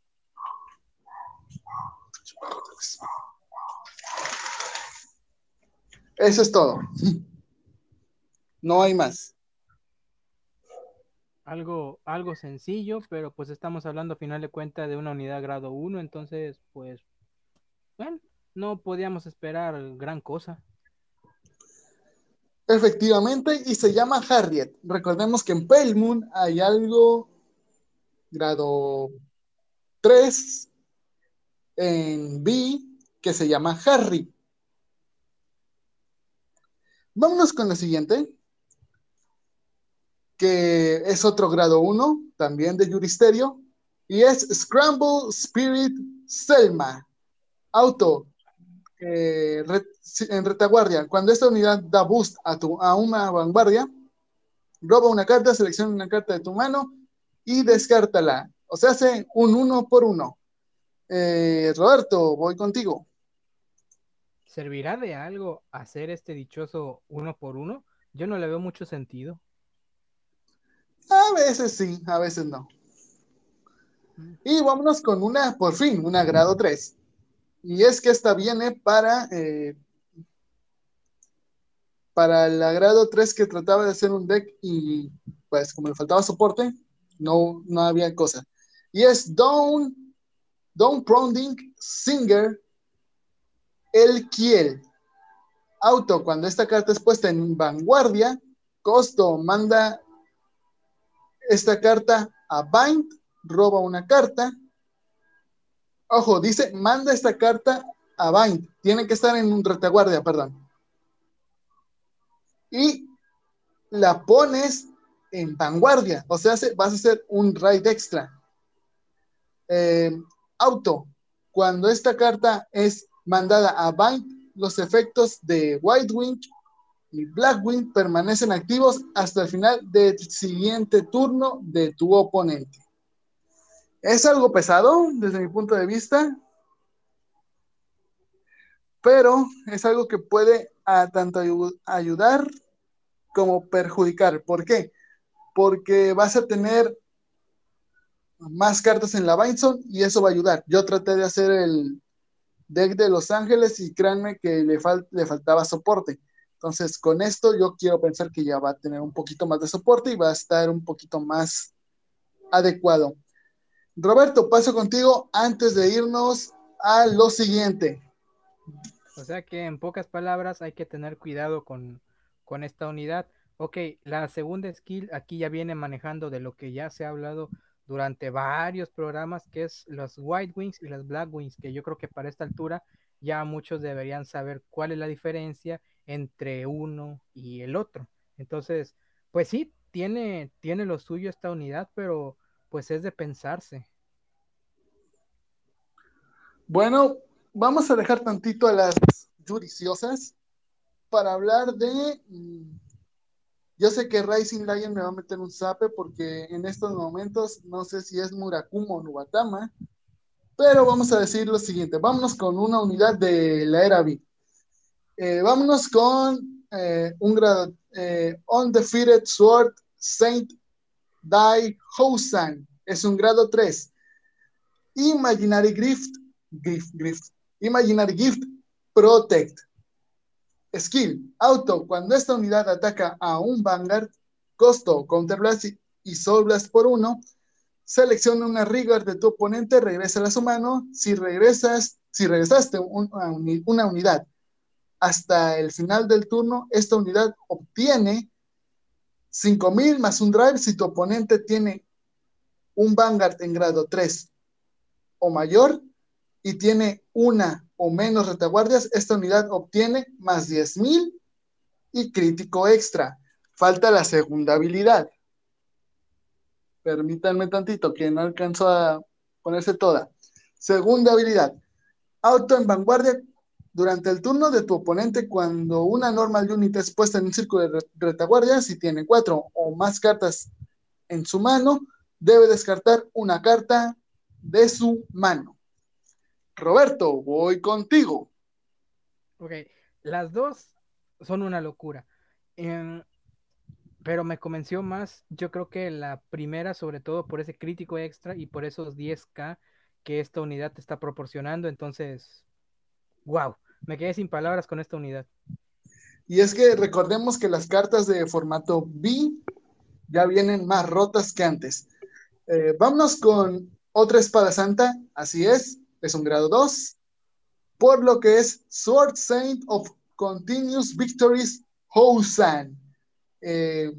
Eso es todo. No hay más. Algo, algo sencillo, pero pues estamos hablando a final de cuentas de una unidad grado 1, entonces pues, bueno, no podíamos esperar gran cosa. Efectivamente, y se llama Harriet. Recordemos que en Pale Moon hay algo grado 3 en B que se llama Harry. Vámonos con la siguiente, que es otro grado 1, también de Juristerio, y es Scramble Spirit Selma. Auto, eh, en retaguardia, cuando esta unidad da boost a, tu, a una vanguardia, roba una carta, selecciona una carta de tu mano y descártala. O sea, hace un uno por uno. Eh, Roberto, voy contigo. ¿Servirá de algo hacer este dichoso uno por uno? Yo no le veo mucho sentido. A veces sí, a veces no. Mm. Y vámonos con una, por fin, una grado 3. Y es que esta viene para, eh, para el grado 3 que trataba de hacer un deck y pues como le faltaba soporte, no, no había cosa. Y es Don, Don Pronding Singer El Kiel. Auto, cuando esta carta es puesta en vanguardia, costo manda esta carta a Bind, roba una carta, Ojo, dice, manda esta carta a Bind. Tiene que estar en un retaguardia, perdón. Y la pones en vanguardia. O sea, vas a hacer un raid extra. Eh, auto. Cuando esta carta es mandada a Bind, los efectos de White Wing y Black Wing permanecen activos hasta el final del siguiente turno de tu oponente. Es algo pesado desde mi punto de vista, pero es algo que puede a tanto ayudar como perjudicar. ¿Por qué? Porque vas a tener más cartas en la Bindzone y eso va a ayudar. Yo traté de hacer el deck de Los Ángeles y créanme que le, le faltaba soporte. Entonces, con esto yo quiero pensar que ya va a tener un poquito más de soporte y va a estar un poquito más adecuado. Roberto, paso contigo antes de irnos a lo siguiente. O sea que en pocas palabras hay que tener cuidado con, con esta unidad. Ok, la segunda skill aquí ya viene manejando de lo que ya se ha hablado durante varios programas, que es los White Wings y las Black Wings, que yo creo que para esta altura ya muchos deberían saber cuál es la diferencia entre uno y el otro. Entonces, pues sí, tiene, tiene lo suyo esta unidad, pero pues es de pensarse. Bueno, vamos a dejar tantito a las judiciosas para hablar de... Yo sé que Rising Lion me va a meter un zape porque en estos momentos no sé si es Murakumo o Nubatama, pero vamos a decir lo siguiente, vámonos con una unidad de la era B. Eh, vámonos con eh, un grado eh, Undefeated Sword Saint Dai Housan. Es un grado 3. Imaginary Gift, Gift, Gift. Imaginary Gift Protect. Skill, auto, cuando esta unidad ataca a un Vanguard, costo, Counterblast y Soul Blast por uno, selecciona una Rigor de tu oponente, regresa a su mano. Si regresas, si regresaste una, una unidad hasta el final del turno, esta unidad obtiene 5000 más un drive si tu oponente tiene un Vanguard en grado 3 o mayor y tiene una o menos retaguardias, esta unidad obtiene más 10.000 y crítico extra. Falta la segunda habilidad. Permítanme tantito, que no alcanzó a ponerse toda. Segunda habilidad. Auto en vanguardia durante el turno de tu oponente, cuando una normal unit es puesta en un círculo de retaguardia, si tiene cuatro o más cartas en su mano, debe descartar una carta de su mano. Roberto, voy contigo. Ok, las dos son una locura. Em, pero me convenció más, yo creo que la primera, sobre todo por ese crítico extra y por esos 10k que esta unidad te está proporcionando. Entonces, wow, me quedé sin palabras con esta unidad. Y es que recordemos que las cartas de formato B ya vienen más rotas que antes. Eh, vámonos con otra espada santa, así es, es un grado 2, por lo que es Sword Saint of Continuous Victories Housan. Eh,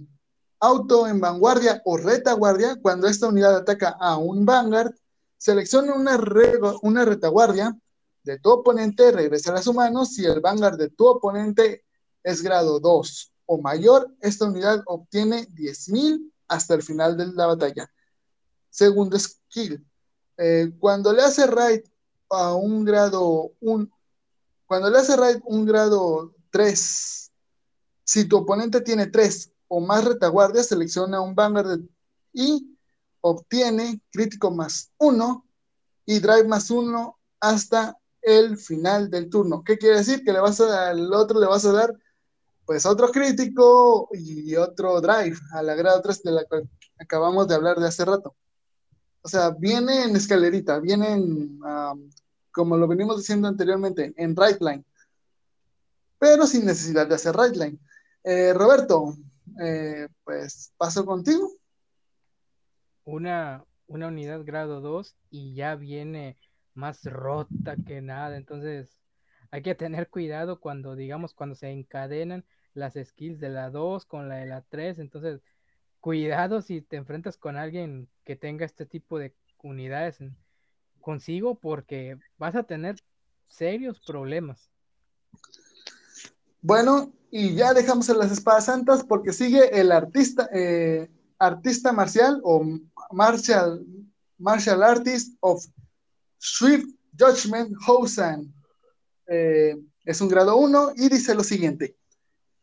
auto en vanguardia o retaguardia, cuando esta unidad ataca a un Vanguard, selecciona una, retaguardia de tu oponente, regresa a su mano. Si el Vanguard de tu oponente es grado 2 o mayor, esta unidad obtiene 10.000 hasta el final de la batalla. Segundo skill. Eh, cuando le hace raid a un grado 1, cuando le hace raid un grado 3, si tu oponente tiene 3 o más retaguardias, selecciona un Vanguard y obtiene crítico más 1 y drive más 1 hasta el final del turno. ¿Qué quiere decir? Que le vas a, al otro le vas a dar pues otro crítico y otro drive a la grado 3 de la cual acabamos de hablar de hace rato. O sea, viene en escalerita, viene en, como lo venimos diciendo anteriormente, en right line, pero sin necesidad de hacer right line. Eh, Roberto, eh, pues paso contigo. Una, una unidad grado 2 y ya viene más rota que nada, entonces hay que tener cuidado cuando, digamos, cuando se encadenan las skills de la 2 con la de la 3. Entonces, cuidado si te enfrentas con alguien que tenga este tipo de unidades consigo porque vas a tener serios problemas. Bueno, y ya dejamos en las espadas santas porque sigue el artista, eh, artista marcial o martial, martial artist of Swift Judgment Hosan. Eh, es un grado 1 y dice lo siguiente.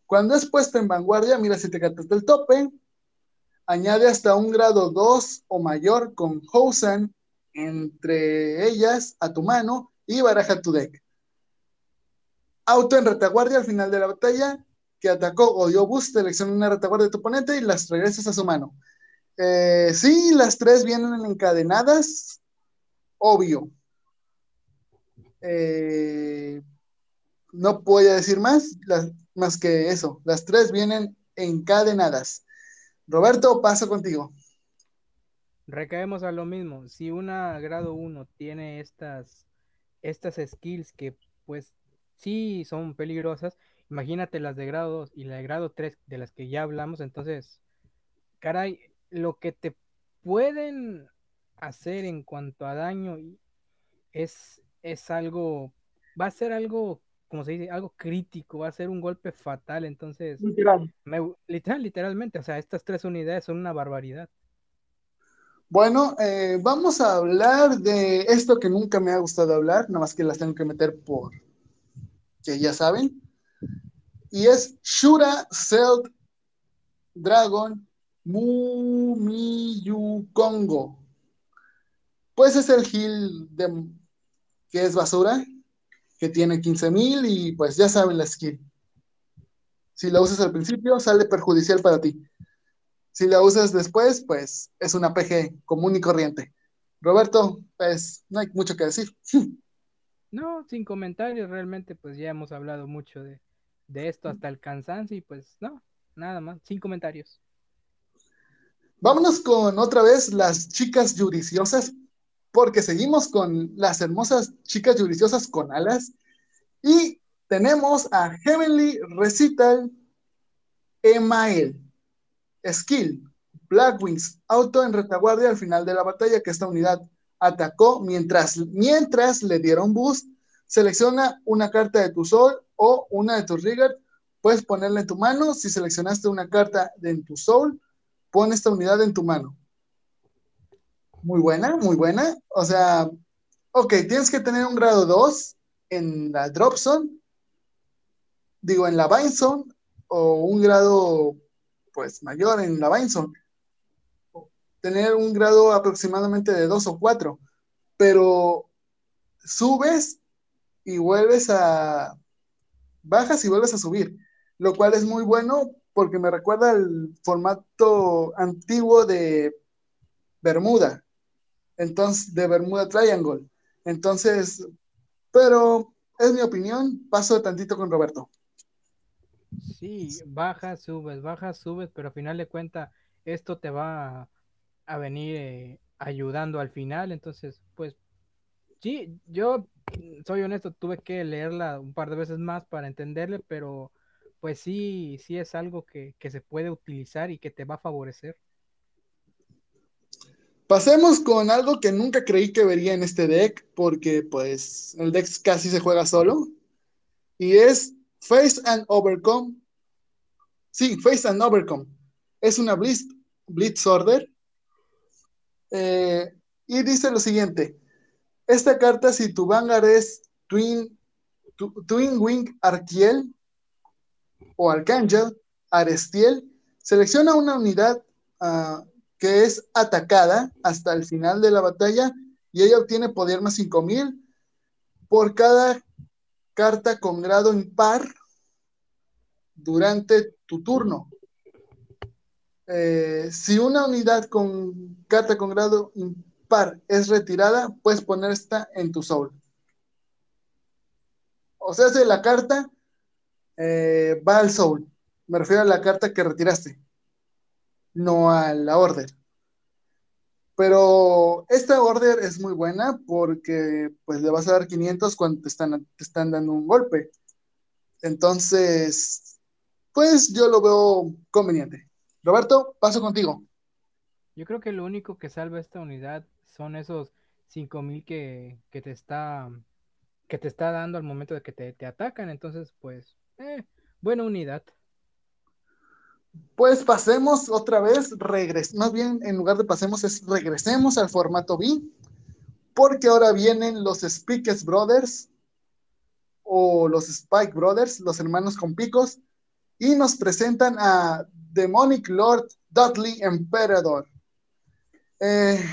Cuando es puesto en vanguardia, mira si te cartas del tope, añade hasta un grado 2 o mayor con Hosan entre ellas a tu mano y baraja tu deck. Auto en retaguardia al final de la batalla que atacó o dio boost, selecciona una retaguardia de tu oponente y las regresas a su mano. Eh, sí, las tres vienen encadenadas, obvio. Eh, no voy a decir más, más que eso. Las tres vienen encadenadas. Roberto, paso contigo. Recaemos a lo mismo. Si una grado 1 tiene estas, estas skills que pues sí son peligrosas, imagínate las de grado 2 y la de grado 3 de las que ya hablamos, entonces, caray, lo que te pueden hacer en cuanto a daño es, es algo, va a ser algo como se dice, algo crítico, va a ser un golpe fatal. Entonces, literal. literal, literalmente, o sea, estas tres unidades son una barbaridad. Bueno, eh, vamos a hablar de esto que nunca me ha gustado hablar, nada más que las tengo que meter por que ya saben. Y es Shura Celt Dragon Mumiyu Congo. Pues es el heal de, que es basura, que tiene 15.000 y pues ya saben la skill. Si la usas al principio, sale perjudicial para ti. Si la usas después, pues es una PG común y corriente. Roberto, pues no hay mucho que decir. No, sin comentarios, realmente pues ya hemos hablado mucho de, de esto hasta el cansancio y pues no, nada más, sin comentarios. Vámonos con otra vez las chicas judiciosas porque seguimos con las hermosas chicas judiciosas con alas y tenemos a Heavenly Recital Emael. Skill, Black Wings, auto en retaguardia al final de la batalla que esta unidad atacó mientras, mientras le dieron boost. Selecciona una carta de tu sol o una de tus rigger. Puedes ponerla en tu mano. Si seleccionaste una carta de tu soul, pon esta unidad en tu mano muy buena, muy buena. O sea, ok, tienes que tener un grado 2 en la drop zone, digo, en la bind zone, o un grado, pues, mayor en la bind zone. Tener un grado aproximadamente de 2 o 4. Pero subes y vuelves a, bajas y vuelves a subir, lo cual es muy bueno porque me recuerda al formato antiguo de Bermuda, entonces de Bermuda Triangle. Entonces, pero es mi opinión, paso tantito con Roberto. Sí, bajas, subes, bajas, subes, pero al final de cuentas esto te va a, venir eh, ayudando al final, entonces, pues sí, yo soy honesto, tuve que leerla un par de veces más para entenderle, pero pues sí, sí es algo que, que se puede utilizar y que te va a favorecer. Pasemos con algo que nunca creí que vería en este deck, porque pues el deck casi se juega solo, y es Face and Overcome. Sí, Face and Overcome. Es una Blitz, Order. Eh, y dice lo siguiente: Esta carta, si tu Vanguard es Twin, Twin Wing Arquiel o Archangel, Arestiel, selecciona una unidad. Uh, que es atacada hasta el final de la batalla y ella obtiene poder más 5000 por cada carta con grado impar durante tu turno. Eh, si una unidad con carta con grado impar es retirada, puedes poner esta en tu soul. O sea, si la carta eh, va al soul. Me refiero a la carta que retiraste no a la order. Pero esta order es muy buena porque pues le vas a dar 500 cuando te están, te están dando un golpe. Entonces, pues yo lo veo conveniente. Roberto, paso contigo. Yo creo que lo único que salva esta unidad son esos 5000 que, que te está que te está dando al momento de que te, atacan. Entonces, pues, eh, buena unidad. Pues pasemos otra vez, regres más bien en lugar de pasemos es regresemos al formato B, porque ahora vienen los Speakers Brothers o los Spike Brothers, los hermanos con picos, y nos presentan a Demonic Lord Dudley Emperador. Eh,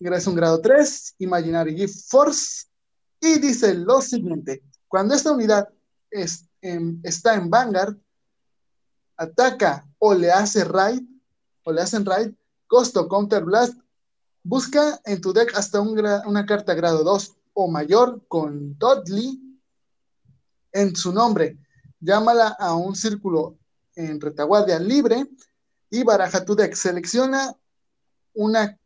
es un grado 3, Imaginary Gift Force, y dice lo siguiente, cuando esta unidad está en Vanguard, ataca o le hace raid, o le hacen raid, costo counter blast, busca en tu deck hasta una carta grado 2 o mayor con Dudley en su nombre. Llámala a un círculo en retaguardia libre y baraja tu deck. Selecciona una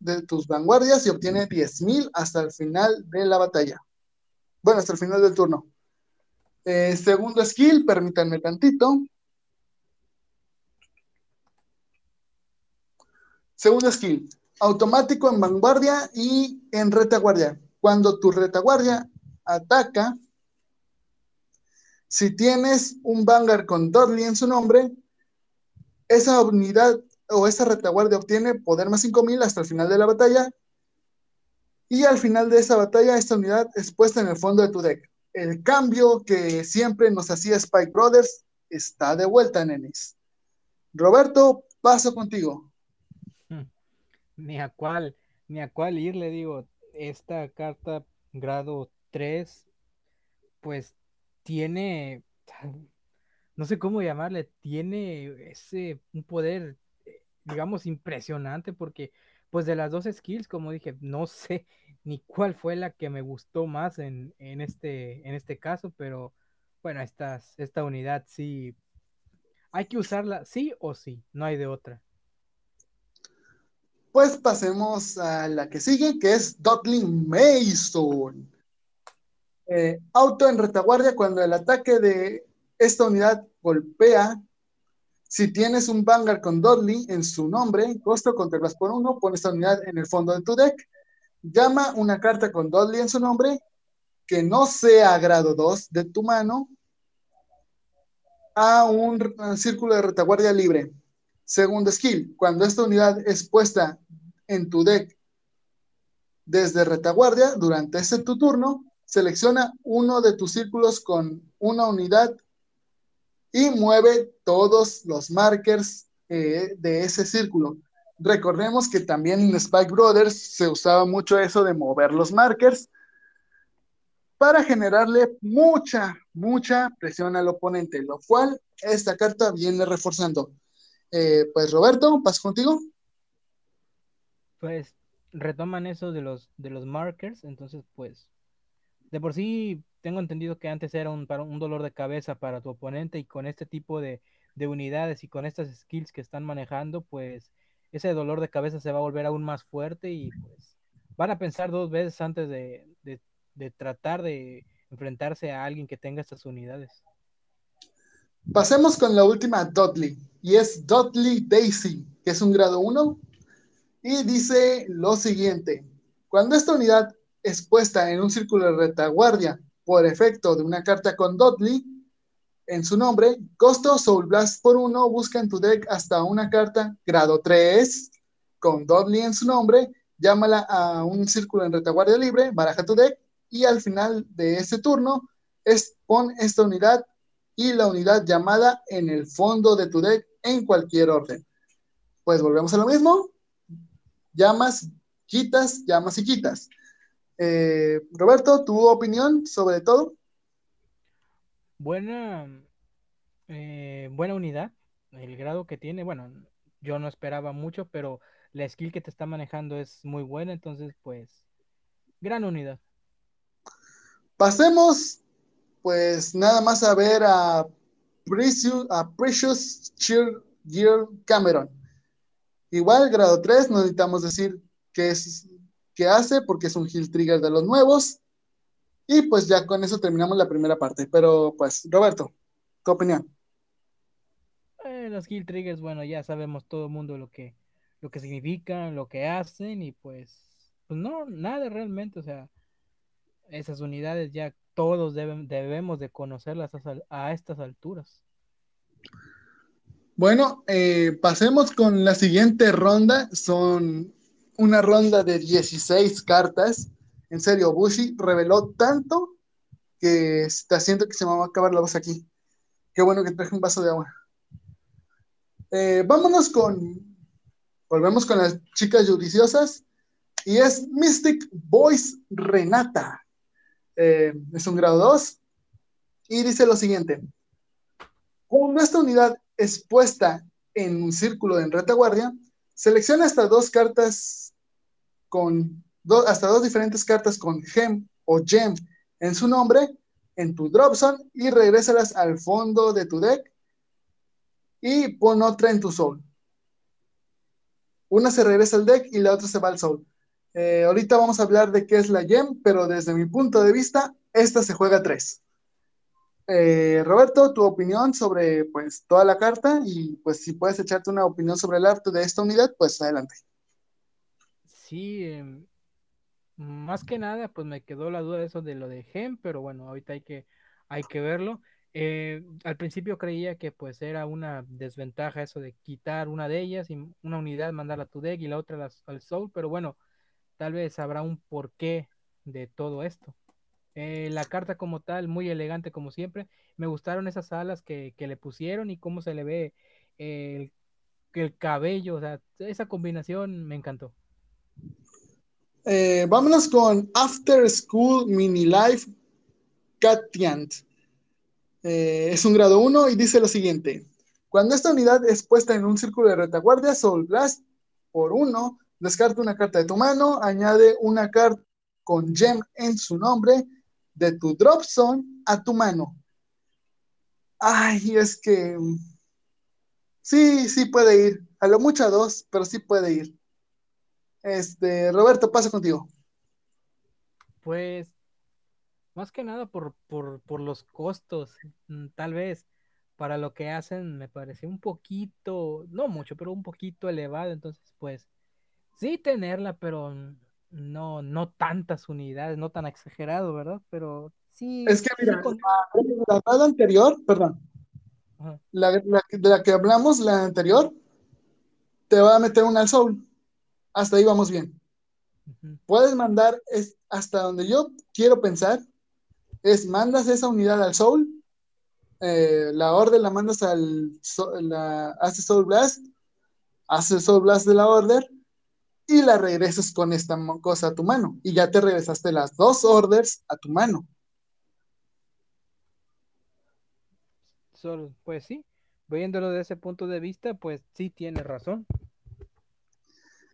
de tus vanguardias y obtiene 10.000 hasta el final de la batalla. Bueno, hasta el final del turno. Eh, segundo skill, permítanme tantito. Segundo skill, automático en vanguardia y en retaguardia. Cuando tu retaguardia ataca, si tienes un Vanguard con Dudley en su nombre, esa unidad o esa retaguardia obtiene poder más 5000 hasta el final de la batalla. Y al final de esa batalla, esta unidad es puesta en el fondo de tu deck. El cambio que siempre nos hacía Spike Brothers está de vuelta, nenes. Roberto, paso contigo ni a cuál, ni a cuál ir, le digo, esta carta grado 3, pues tiene, no sé cómo llamarle, tiene ese, un poder, digamos, impresionante, porque pues de las dos skills, como dije, no sé ni cuál fue la que me gustó más en, en este, en este caso, pero bueno, esta, esta unidad sí, hay que usarla sí o sí, no hay de otra. Pues pasemos a la que sigue, que es Dudley Mason. Eh, auto en retaguardia cuando el ataque de esta unidad golpea. Si tienes un Vanguard con Dudley en su nombre, costo contra por uno, pon esta unidad en el fondo de tu deck. Llama una carta con Dudley en su nombre que no sea grado 2 de tu mano a un círculo de retaguardia libre. Segundo skill, cuando esta unidad es puesta en tu deck desde retaguardia, durante ese tu turno, selecciona uno de tus círculos con una unidad y mueve todos los markers eh, de ese círculo. Recordemos que también en Spike Brothers se usaba mucho eso de mover los markers. para generarle mucha, mucha presión al oponente, lo cual esta carta viene reforzando. Eh, pues Roberto, paso contigo. Pues retoman eso de los, de los markers, entonces pues de por sí tengo entendido que antes era un, un dolor de cabeza para tu oponente y con este tipo de, unidades y con estas skills que están manejando, pues ese dolor de cabeza se va a volver aún más fuerte y pues van a pensar dos veces antes de, de tratar de enfrentarse a alguien que tenga estas unidades. Pasemos con la última Dudley, y es Dudley Daisy, que es un grado 1, y dice lo siguiente, cuando esta unidad es puesta en un círculo de retaguardia por efecto de una carta con Dudley en su nombre, costo Soul Blast por 1, busca en tu deck hasta una carta grado 3 con Dudley en su nombre, llámala a un círculo en retaguardia libre, baraja tu deck y al final de ese turno es, pon esta unidad y la unidad llamada en el fondo de tu deck en cualquier orden. Pues volvemos a lo mismo. Llamas, quitas, llamas y quitas. Eh, Roberto, ¿tu opinión sobre todo? Buena, eh, buena unidad. El grado que tiene, bueno, yo no esperaba mucho, pero la skill que te está manejando es muy buena, entonces, pues, gran unidad. Pasemos, pues nada más a ver a Precious, a Precious Gear Cameron. Igual, grado 3, no necesitamos decir qué, es, qué hace, porque es un heal trigger de los nuevos. Y pues ya con eso terminamos la primera parte. Pero pues, Roberto, tu opinión. Eh, los heal triggers, bueno, ya sabemos todo el mundo lo que, lo que significan, lo que hacen, y pues, pues no, nada realmente, o sea, esas unidades ya todos deben, debemos de conocerlas a, estas alturas. Bueno, eh, pasemos con la siguiente ronda. Son una ronda de 16 cartas. En serio, Bushi reveló tanto que está haciendo que se me va a acabar la voz aquí. Qué bueno que traje un vaso de agua. Eh, vámonos con. Volvemos con las chicas judiciosas. Y es Mystic Voice Renata. Eh, es un grado 2, y dice lo siguiente. Cuando esta unidad es puesta en un círculo de retaguardia, selecciona hasta dos cartas con, hasta dos diferentes cartas con gem o gem en su nombre en tu drop zone y regrésalas al fondo de tu deck y pon otra en tu soul. Una se regresa al deck y la otra se va al soul. Eh, ahorita vamos a hablar de qué es la gem, pero desde mi punto de vista, esta se juega tres. Eh, Roberto, tu opinión sobre pues toda la carta y pues si puedes echarte una opinión sobre el arte de esta unidad, pues adelante. Sí, em, más que nada, pues me quedó la duda de eso de lo de gem, pero bueno, ahorita hay que, hay que verlo. Eh, al principio creía que pues era una desventaja eso de quitar una de ellas y una unidad mandarla a tu deck y la otra al soul, pero bueno, tal vez habrá un porqué de todo esto. Eh, la carta como tal, muy elegante como siempre. Me gustaron esas alas que, le pusieron y cómo se le ve el, el, cabello. O sea, esa combinación me encantó. Eh, vámonos con After School Mini Life Catiant. Eh, es un grado 1 y dice lo siguiente. Cuando esta unidad es puesta en un círculo de retaguardia, Soul Blast por 1 Descarta una carta de tu mano, añade una carta con gem en su nombre de tu drop zone a tu mano. Ay, es que sí, sí puede ir. A lo mucho a dos, pero sí puede ir. Este, Roberto, paso contigo. Pues, más que nada por, por, por los costos, mm, tal vez para lo que hacen me parece un poquito, no mucho, pero un poquito elevado, entonces pues Sí, tenerla, pero no, no tantas unidades, no tan exagerado, ¿verdad? Pero sí. Es que mira, la, la, anterior, perdón, la, de la que hablamos, la anterior, te va a meter un al soul. Hasta ahí vamos bien. Puedes mandar es, hasta donde yo quiero pensar, es mandas esa unidad al soul, eh, la orden la mandas al, la, haces soul blast, haces soul blast de la order y la regresas con esta cosa a tu mano. Y ya te regresaste las dos orders a tu mano. Pues sí, viéndolo desde ese punto de vista, pues sí tienes razón.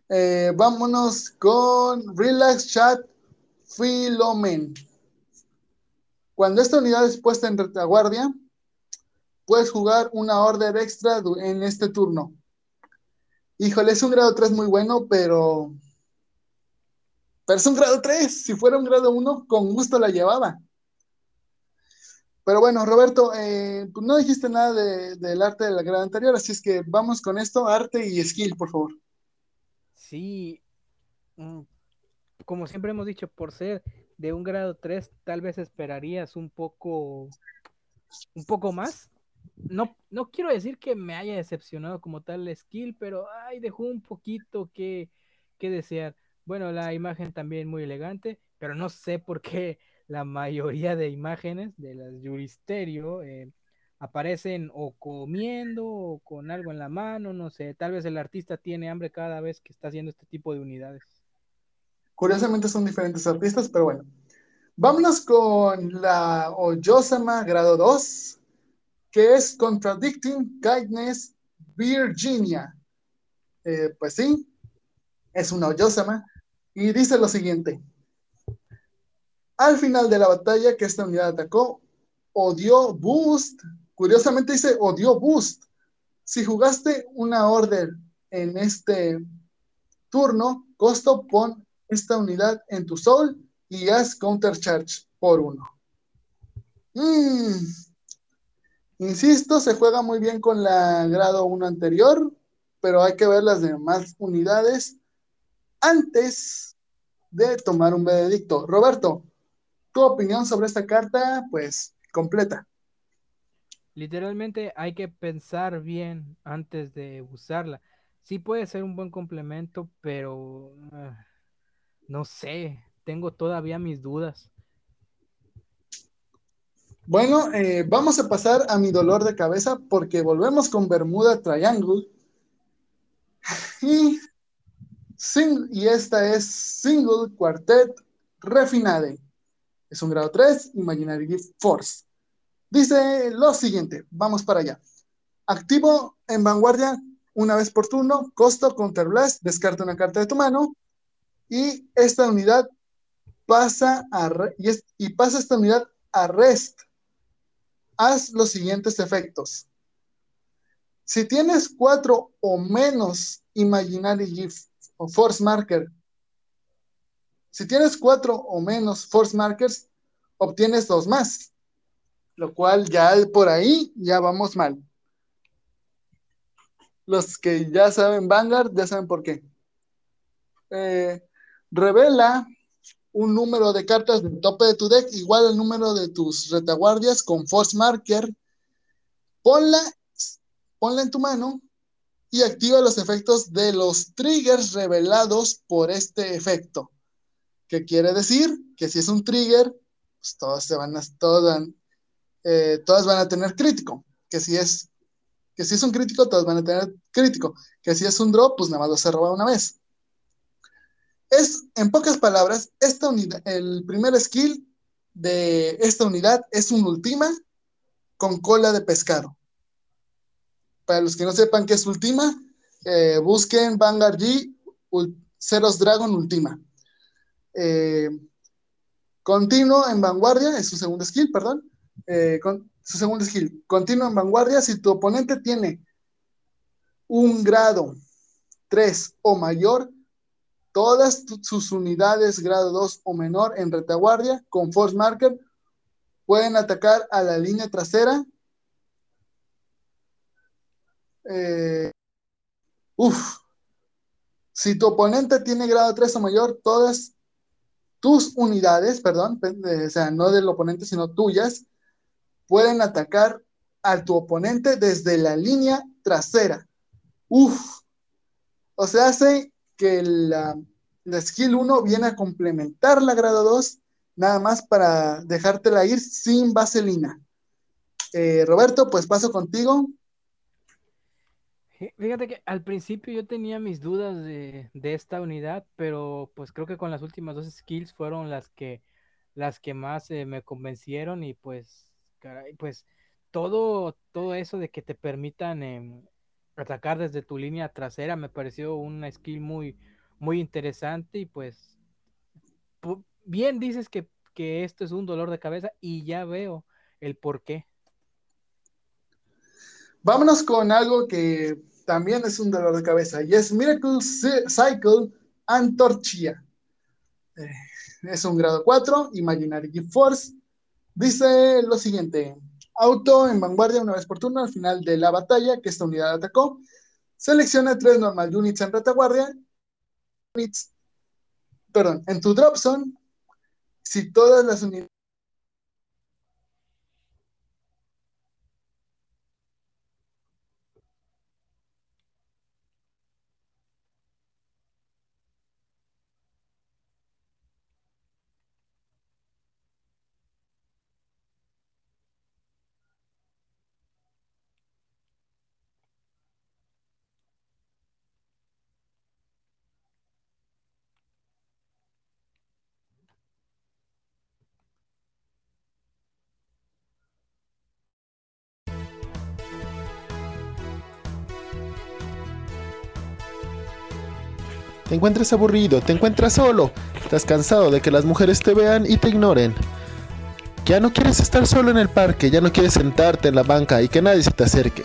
Eh, vámonos con Relax Chat Filomen. Cuando esta unidad es puesta en retaguardia, puedes jugar una order extra en este turno. Híjole, es un grado 3 muy bueno, pero. Pero es un grado 3. Si fuera un grado 1, con gusto la llevaba. Pero bueno, Roberto, eh, pues no dijiste nada del arte de la grada anterior, así es que vamos con esto, arte y skill, por favor. Sí, mm, como siempre hemos dicho, por ser de un grado 3, tal vez esperarías un poco, un poco más. No, no quiero decir que me haya decepcionado como tal la skill, pero ay, dejó un poquito que, que desear. Bueno, la imagen también muy elegante, pero no sé por qué la mayoría de imágenes de las Juristerio eh, aparecen o comiendo o con algo en la mano, no sé, tal vez el artista tiene hambre cada vez que está haciendo este tipo de unidades. Curiosamente son diferentes artistas, pero bueno. Vámonos con la Oyosama grado 2, que es Contradicting Kindness Virginia. Eh, pues sí, es una Oyosama. Y dice lo siguiente. Al final de la batalla que esta unidad atacó, odió Boost Curiosamente dice odio boost. Si jugaste una order en este turno, costo pon esta unidad en tu soul y haz counter charge por uno. Mm. Insisto, se juega muy bien con la grado 1 anterior, pero hay que ver las demás unidades antes de tomar un veredicto. Roberto, tu opinión sobre esta carta, pues completa. Literalmente hay que pensar bien antes de usarla. Sí puede ser un buen complemento, pero ah, no sé, tengo todavía mis dudas. Bueno, eh, vamos a pasar a mi dolor de cabeza porque volvemos con Bermuda Triangle. Y, y esta es Single Quartet Refinade. Es un grado 3, Imaginary Force. Dice lo siguiente, vamos para allá. Activo en vanguardia una vez por turno, costo counter blast, descarta una carta de tu mano y esta unidad pasa a y pasa esta unidad a rest. Haz los siguientes efectos. Si tienes cuatro o menos Imaginary Gift o Force Marker, si tienes cuatro o menos Force Markers, obtienes dos más lo cual ya por ahí ya vamos mal. Los que ya saben Vanguard ya saben por qué. Eh, revela un número de cartas del tope de tu deck igual al número de tus retaguardias con Force Marker. Ponla, ponla en tu mano y activa los efectos de los triggers revelados por este efecto. ¿Qué quiere decir? Que si es un trigger, pues todos se van a, todos van, eh, todas van a tener crítico, que si es que si es un crítico, todas van a tener crítico, que si es un drop, pues nada más se roba una vez. Es, en pocas palabras, esta unidad, el primer skill de esta unidad es un ultima con cola de pescado. Para los que no sepan qué es ultima, eh, busquen Vanguard G Ceros Dragon Ultima. Eh, continuo en vanguardia, es su segundo skill, perdón. Eh, su segundo skill, continúa en vanguardia. Si tu oponente tiene un grado 3 o mayor, todas sus unidades grado 2 o menor en retaguardia con force marker pueden atacar a la línea trasera. Eh, uf. Si tu oponente tiene grado 3 o mayor, todas tus unidades, perdón, o sea, no del oponente, sino tuyas, pueden atacar a tu oponente desde la línea trasera. Uf. O sea, hace que la, skill 1 viene a complementar la grado 2, nada más para dejártela ir sin vaselina. Eh, Roberto, pues paso contigo. Fíjate que al principio yo tenía mis dudas de, de, esta unidad, pero pues creo que con las últimas dos skills fueron las que las que más eh, me convencieron y pues pues todo, todo eso de que te permitan em, atacar desde tu línea trasera me pareció una skill muy, muy interesante y pues bien dices que, que esto es un dolor de cabeza y ya veo el por qué. Vámonos con algo que también es un dolor de cabeza y es Miracle Cycle Antorchia. Eh, es un grado 4, Imaginary Force. Dice lo siguiente: Auto en vanguardia una vez por turno al final de la batalla que esta unidad atacó. Selecciona tres normal units en retaguardia. perdón, en tu drop zone, si todas las unidades Te encuentras aburrido, te encuentras solo, estás cansado de que las mujeres te vean y te ignoren. Ya no quieres estar solo en el parque, ya no quieres sentarte en la banca y que nadie se te acerque.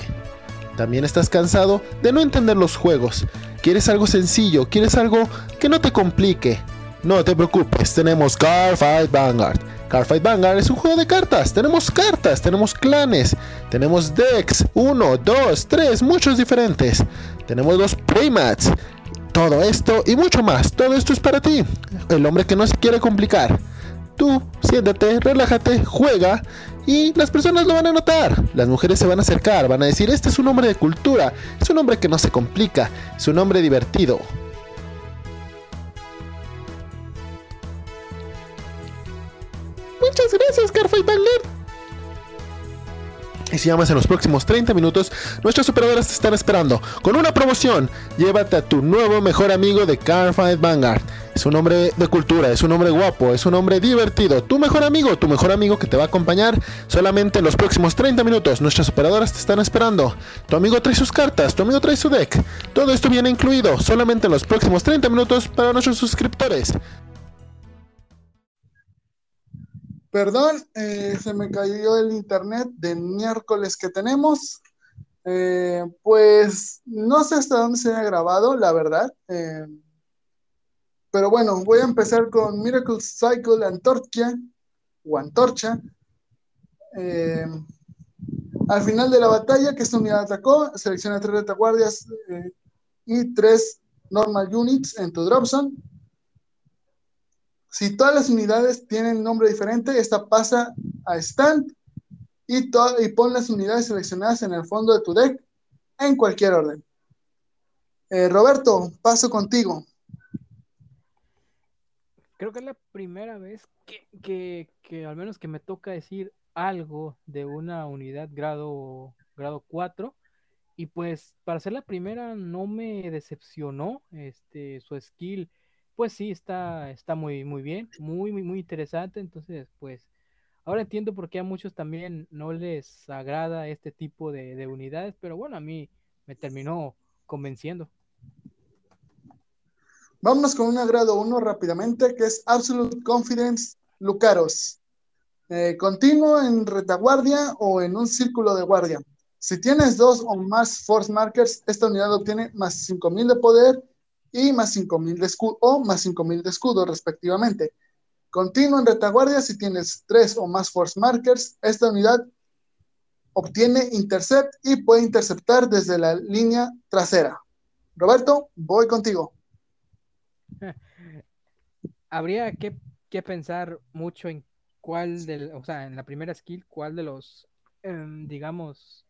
También estás cansado de no entender los juegos. Quieres algo sencillo, quieres algo que no te complique. No te preocupes, tenemos Carfight Vanguard. Carfight Vanguard es un juego de cartas. Tenemos cartas, tenemos clanes, tenemos decks, uno, dos, tres, muchos diferentes. Tenemos dos playmats, todo esto y mucho más, todo esto es para ti, el hombre que no se quiere complicar. Tú, siéntate, relájate, juega y las personas lo van a notar. Las mujeres se van a acercar, van a decir, este es un hombre de cultura, es un hombre que no se complica, es un hombre divertido. Muchas gracias, Carfay Bagler. Y si llamas en los próximos 30 minutos, nuestras operadoras te están esperando con una promoción. Llévate a tu nuevo mejor amigo de Carfight Vanguard. Es un hombre de cultura, es un hombre guapo, es un hombre divertido. Tu mejor amigo, tu mejor amigo que te va a acompañar solamente en los próximos 30 minutos. Nuestras operadoras te están esperando. Tu amigo trae sus cartas, tu amigo trae su deck. Todo esto viene incluido solamente en los próximos 30 minutos para nuestros suscriptores. Perdón, eh, se me cayó el internet de miércoles que tenemos. Eh, pues no sé hasta dónde se ha grabado, la verdad. Eh, pero bueno, voy a empezar con Miracle Cycle Antorcha o Antorcha. al final de la batalla, que esta unidad atacó, selecciona tres retaguardias y tres normal units en tu drop zone si todas las unidades tienen nombre diferente, esta pasa a stand y, y pon las unidades seleccionadas en el fondo de tu deck en cualquier orden. Eh, Roberto, paso contigo. Creo que es la primera vez que, que, al menos que me toca decir algo de una unidad grado, grado 4. Y pues para ser la primera no me decepcionó este, su skill pues sí, está, está muy, muy bien, muy, muy, muy interesante. Entonces, pues, ahora entiendo por qué a muchos también no les agrada este tipo de, unidades, pero bueno, a mí me terminó convenciendo. Vámonos con un agrado uno rápidamente, que es Absolute Confidence Lucaros. Eh, continuo en retaguardia o en un círculo de guardia. Si tienes dos o más Force Markers, esta unidad obtiene más 5000 de poder y más 5000 de escudo o más 5000 de escudo respectivamente. Continuo en retaguardia si tienes tres o más force markers, esta unidad obtiene intercept y puede interceptar desde la línea trasera. Roberto, voy contigo. Habría que, pensar mucho en cuál del, o sea, en la primera skill, cuál de los, em, digamos,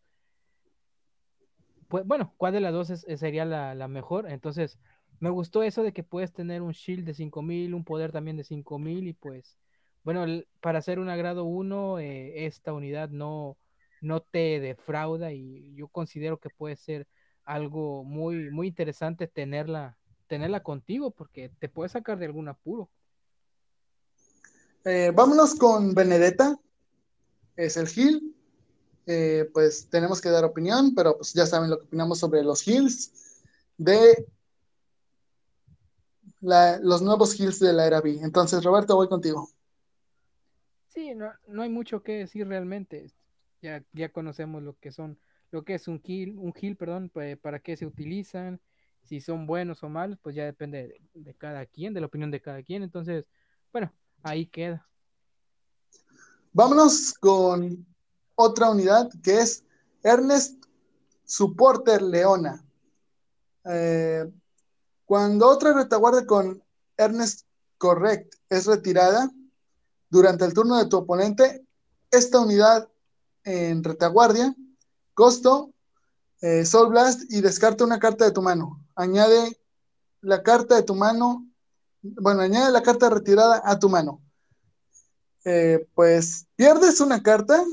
pues, bueno, cuál de las dos sería la, la, mejor. Entonces, me gustó eso de que puedes tener un shield de 5000, un poder también de 5000 y pues, bueno, para hacer un agrado 1, eh, esta unidad no, no te defrauda y yo considero que puede ser algo muy, muy interesante tenerla, tenerla contigo porque te puede sacar de algún apuro. Eh, vámonos con Benedetta, es el heal. eh, pues tenemos que dar opinión, pero pues ya saben lo que opinamos sobre los heals de los nuevos heals de la era B. Entonces, Roberto, voy contigo. Sí, no, no hay mucho que decir realmente. Ya, ya conocemos lo que son, lo que es un heal, un heal, perdón, para qué se utilizan, si son buenos o malos, pues ya depende de, cada quien, de la opinión de cada quien. Entonces, bueno, ahí queda. Vámonos con otra unidad que es Ernest Supporter Leona. Eh, cuando otra retaguardia con Ernest Correct es retirada durante el turno de tu oponente, esta unidad en retaguardia, costo, eh, Soul Blast y descarta una carta de tu mano. Añade la carta de tu mano, bueno, añade la carta retirada a tu mano. Eh, pues pierdes una carta,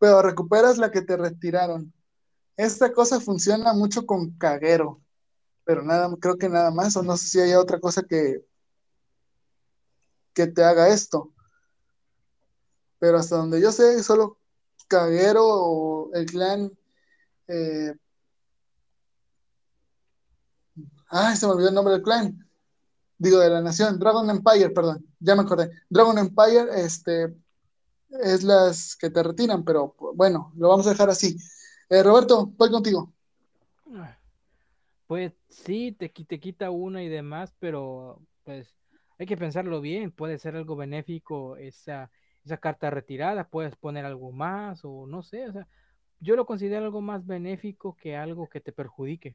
pero recuperas la que te retiraron. Esta cosa funciona mucho con caguero pero nada, creo que nada más, o no sé si hay otra cosa que, que te haga esto. Pero hasta donde yo sé, solo Caguero o el clan. Eh, ay, se me olvidó el nombre del clan. Digo, de la nación. Dragon Empire, perdón. Ya me acordé. Dragon Empire, este. Es las que te retiran, pero bueno, lo vamos a dejar así. Eh, Roberto, voy contigo. Pues sí, te, te quita una y demás, pero pues hay que pensarlo bien, puede ser algo benéfico esa, esa carta retirada, puedes poner algo más o no sé, o sea, yo lo considero algo más benéfico que algo que te perjudique.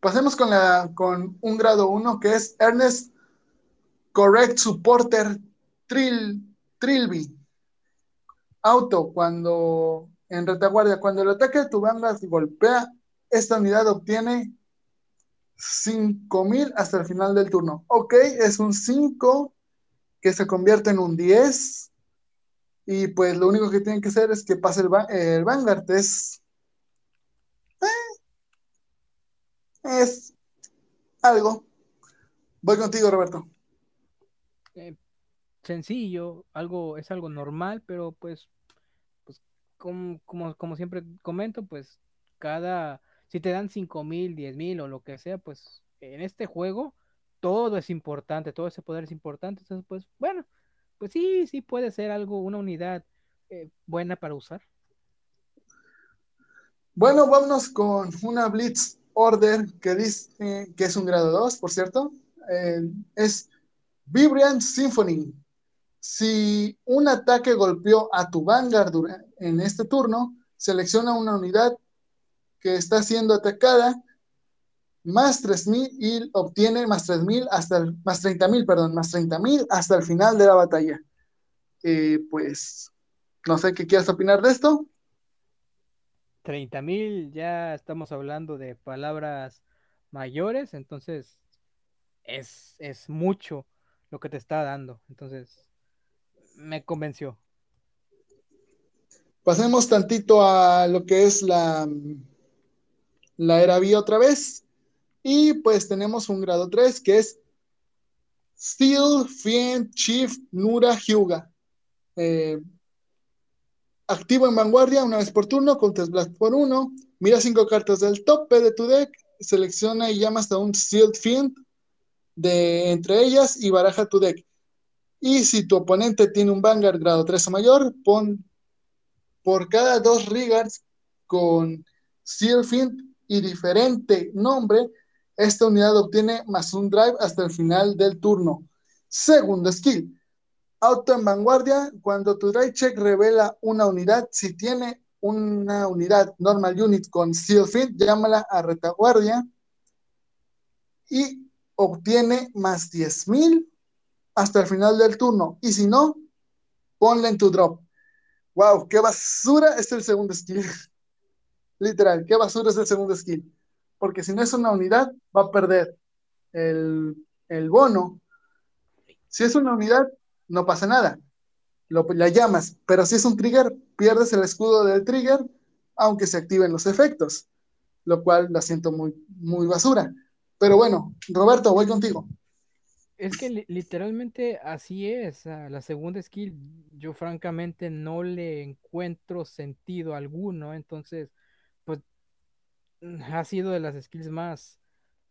Pasemos con, la, con un grado 1 que es Ernest Correct Supporter Trill, Trilby. Auto, cuando en retaguardia, cuando el ataque de tu banda golpea esta unidad obtiene 5000 hasta el final del turno. Ok, es un 5 que se convierte en un 10. Y pues lo único que tienen que hacer es que pase el, Vanguard. Es. Eh, es algo. Voy contigo, Roberto. Eh, sencillo, algo, es algo normal, pero pues, pues como, como, como siempre comento, pues cada si te dan cinco mil, diez mil o lo que sea, pues en este juego todo es importante, todo ese poder es importante. Entonces, pues bueno, pues sí, sí puede ser algo, una unidad eh, buena para usar. Bueno, vámonos con una Blitz Order que dice que es un grado 2, por cierto. Eh, es Vibrant Symphony. Si un ataque golpeó a tu Vanguard en este turno, selecciona una unidad que está siendo atacada, más 3.000 y obtiene más 3.000 hasta el, más 30.000, perdón, más 30.000 hasta el final de la batalla. Eh, pues, no sé qué quieras opinar de esto. 30.000, ya estamos hablando de palabras mayores, entonces es, es mucho lo que te está dando. Entonces, me convenció. Pasemos tantito a lo que es la, la era B otra vez. Y pues tenemos un grado 3 que es Steel Fiend Chief Nura Hyuga. Eh, activo en vanguardia una vez por turno, con Blast por uno. Mira cinco cartas del tope de tu deck, selecciona y llama hasta un Steel Fiend de entre ellas y baraja tu deck. Y si tu oponente tiene un Vanguard grado 3 o mayor, pon por cada dos Rigards con Steel Fiend y diferente nombre, esta unidad obtiene más un drive hasta el final del turno. Segundo skill. Auto en vanguardia. Cuando tu drive check revela una unidad, si tiene una unidad normal unit con Steel Fit, llámala a retaguardia y obtiene más 10.000 hasta el final del turno. Y si no, ponle en tu drop. ¡Wow! ¡Qué basura es el segundo skill! Literal, qué basura es el segundo skill. Porque si no es una unidad, va a perder el, bono. Si es una unidad, no pasa nada. La llamas, pero si es un trigger, pierdes el escudo del trigger, aunque se activen los efectos, lo cual la siento muy, muy basura. Pero bueno, Roberto, voy contigo. Es que literalmente así es. la segunda skill, yo francamente no le encuentro sentido alguno. Entonces, ha sido de las skills más,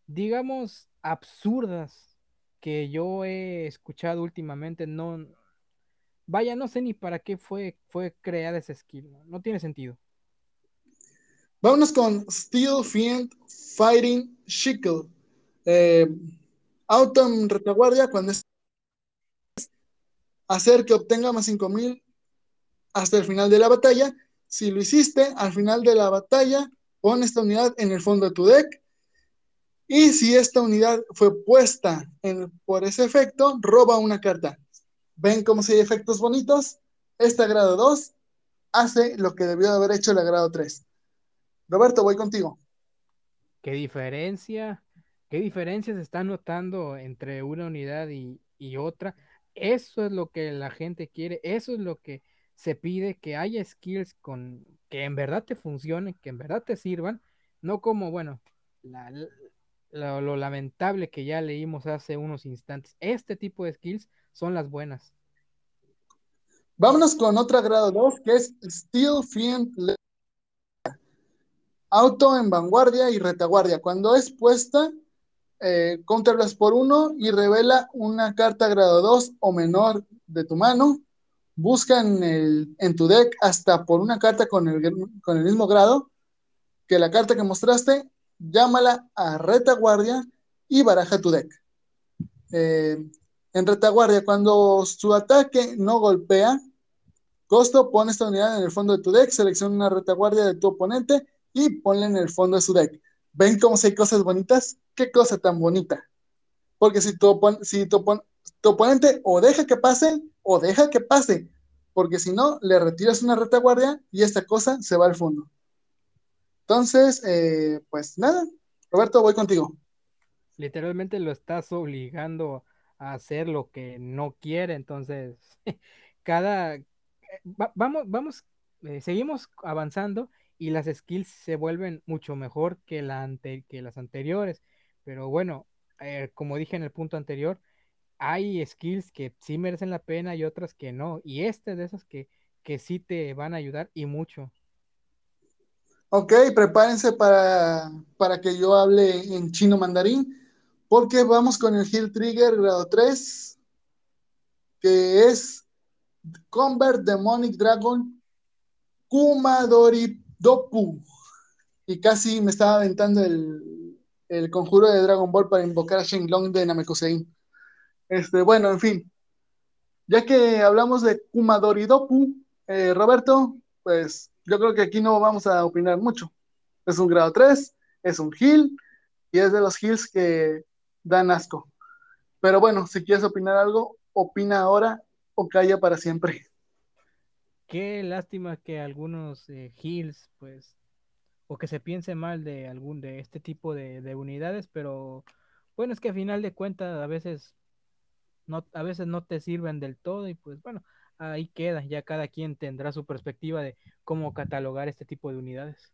digamos, absurdas que yo he escuchado últimamente. No, vaya, no sé ni para qué fue, fue creada esa skill. No, tiene sentido. Vámonos con Steel Fiend Fighting Shickle. Eh, auto en retaguardia cuando es hacer que obtenga más 5000 hasta el final de la batalla. Si lo hiciste, al final de la batalla, pon esta unidad en el fondo de tu deck. Y si esta unidad fue puesta por ese efecto, roba una carta. ¿Ven cómo si hay efectos bonitos? Este grado 2 hace lo que debió haber hecho el grado 3. Roberto, voy contigo. ¿Qué diferencia? ¿Qué diferencias se están notando entre una unidad y, otra? Eso es lo que la gente quiere, eso es lo que se pide, que haya skills con que en verdad te funcionen, que en verdad te sirvan, no como, bueno, lo lamentable que ya leímos hace unos instantes. Este tipo de skills son las buenas. Vámonos con otra grado 2, que es Steel Fiend Auto en vanguardia y retaguardia. Cuando es puesta, eh, por uno y revela una carta grado 2 o menor de tu mano. Busca en, tu deck hasta por una carta con el, mismo grado que la carta que mostraste, llámala a retaguardia y baraja tu deck. Eh, en retaguardia, cuando su ataque no golpea, costo, pone esta unidad en el fondo de tu deck, selecciona una retaguardia de tu oponente y ponla en el fondo de su deck. ¿Ven cómo hay cosas bonitas? ¿Qué cosa tan bonita? Porque si tu, si tu, oponente o deja que pase o deja que pase, porque si no, le retiras una retaguardia y esta cosa se va al fondo. Entonces, eh, pues nada, Roberto, voy contigo. Literalmente lo estás obligando a hacer lo que no quiere, entonces, cada... Eh, vamos, vamos, eh, seguimos avanzando y las skills se vuelven mucho mejor que, la que las anteriores. Pero bueno, como dije en el punto anterior, hay skills que sí merecen la pena y otras que no. Y este es de esas que, que sí te van a ayudar y mucho. Ok, prepárense para, para que yo hable en chino mandarín, porque vamos con el Heal Trigger grado 3, que es Convert Demonic Dragon Kumadori Dopu. Y casi me estaba aventando el, conjuro de Dragon Ball para invocar a Shenlong de Namekusein. Este, bueno, en fin. Ya que hablamos de Kumadori Dopu, eh, Roberto, pues yo creo que aquí no vamos a opinar mucho. Es un grado 3, es un heal, y es de los heals que dan asco. Pero bueno, si quieres opinar algo, opina ahora o calla para siempre. Qué lástima que algunos eh, hills, pues, o que se piense mal de algún de este tipo de, unidades, pero bueno, es que a final de cuentas a veces no, a veces no te sirven del todo y pues bueno, ahí queda, ya cada quien tendrá su perspectiva de cómo catalogar este tipo de unidades.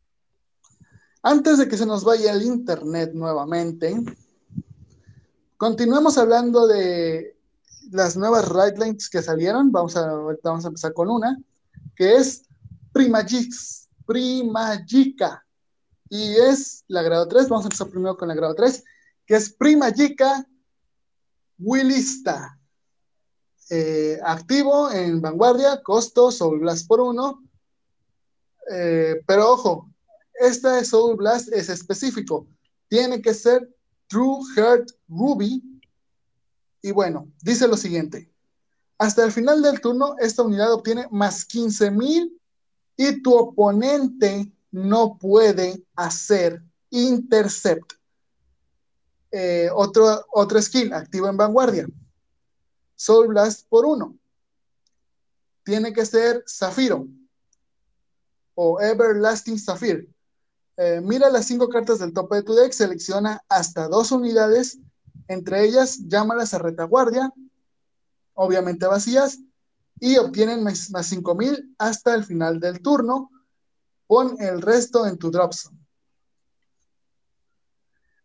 Antes de que se nos vaya el internet nuevamente, continuemos hablando de las nuevas lines que salieron. Vamos a, vamos a empezar con una que es Primagix, Primagica. Y es la grado 3, vamos a empezar primero con la grado 3, que es Primagica Willista. Eh, activo en vanguardia, costo Soul Blast por 1. Eh, pero ojo, esta Soul Blast es específico. Tiene que ser True Heart Ruby. Y bueno, dice lo siguiente. Hasta el final del turno, esta unidad obtiene más 15.000 y tu oponente no puede hacer intercept. Eh, otro, otro skill activo en vanguardia. Soul Blast por uno. Tiene que ser Zafiro o Everlasting Zafir. Eh, mira las cinco cartas del tope de tu deck, selecciona hasta dos unidades, entre ellas llámalas a retaguardia obviamente vacías, y obtienen más, 5000 hasta el final del turno. Pon el resto en tu drop zone.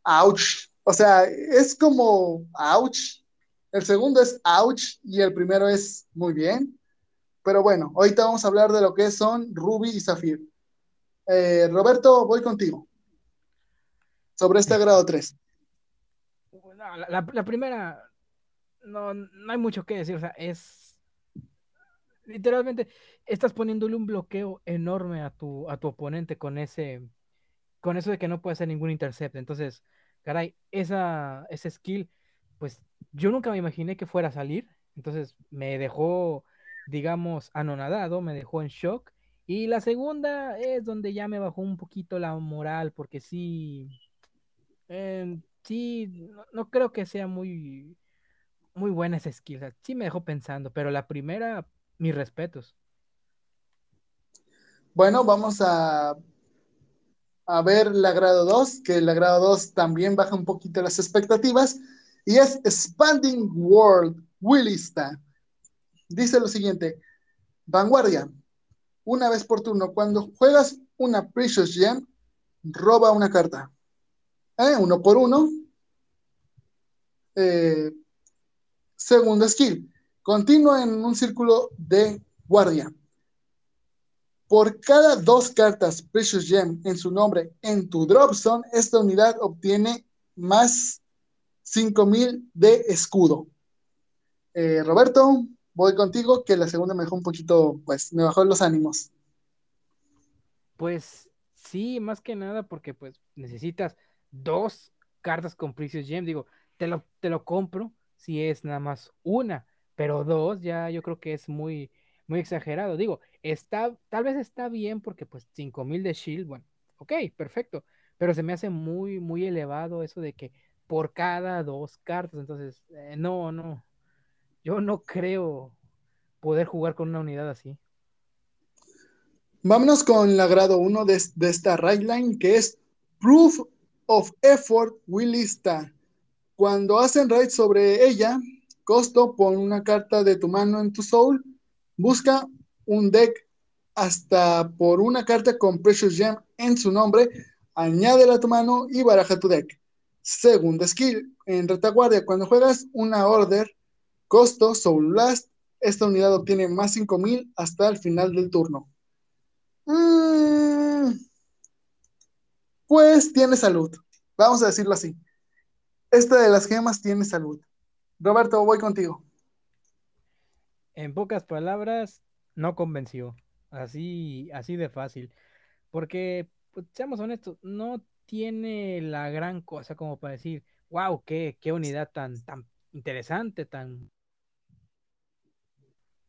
Ouch. O sea, es como ouch. El segundo es ouch y el primero es muy bien. Pero bueno, ahorita vamos a hablar de lo que son Ruby y Zafir. Eh, Roberto, voy contigo. Sobre este grado 3. la, primera, no, no hay mucho que decir. O sea, es. Literalmente, estás poniéndole un bloqueo enorme a tu, a tu oponente con ese. Con eso de que no puede hacer ningún intercept. Entonces, caray, esa, ese skill, pues yo nunca me imaginé que fuera a salir. Entonces, me dejó, digamos, anonadado, me dejó en shock. Y la segunda es donde ya me bajó un poquito la moral, porque sí, em, sí, no, creo que sea muy, muy buena esa skill. sí me dejó pensando, pero la primera, mis respetos. Bueno, vamos a, a ver la grado 2, que la grado 2 también baja un poquito las expectativas, y es Expanding World Willista. Dice lo siguiente, vanguardia, una vez por turno, cuando juegas una Precious Gem, roba una carta. ¿Eh? Uno por uno, eh, segundo skill, continúa en un círculo de guardia. Por cada dos cartas Precious Gem en su nombre en tu drop zone, esta unidad obtiene más 5000 de escudo. Eh, Roberto, voy contigo, que la segunda me dejó un poquito, pues me bajó los ánimos. Pues sí, más que nada porque pues necesitas dos cartas con Precious Gem. Digo, te lo, te lo compro si es nada más una, pero dos ya yo creo que es muy, muy exagerado. Digo, está, tal vez está bien porque pues 5000 de shield, bueno, ok, perfecto, pero se me hace muy, muy elevado eso de que por cada dos cartas, entonces, eh, no, no, yo no creo poder jugar con una unidad así. Vámonos con la grado 1 de, de esta right line, que es Proof of Effort Willista. Cuando hacen raid sobre ella, costo, pon una carta de tu mano en tu soul, busca un deck hasta por una carta con Precious Gem en su nombre, añádela a tu mano y baraja tu deck. Segunda skill, en retaguardia, cuando juegas una order, costo, Soul Blast, esta unidad obtiene más 5000 hasta el final del turno. Mm, pues tiene salud, vamos a decirlo así. Esta de las gemas tiene salud. Roberto, voy contigo. En pocas palabras, no convenció. Así, así de fácil. Porque, pues, seamos honestos, no tiene la gran cosa como para decir, wow, qué, qué unidad tan, tan interesante, tan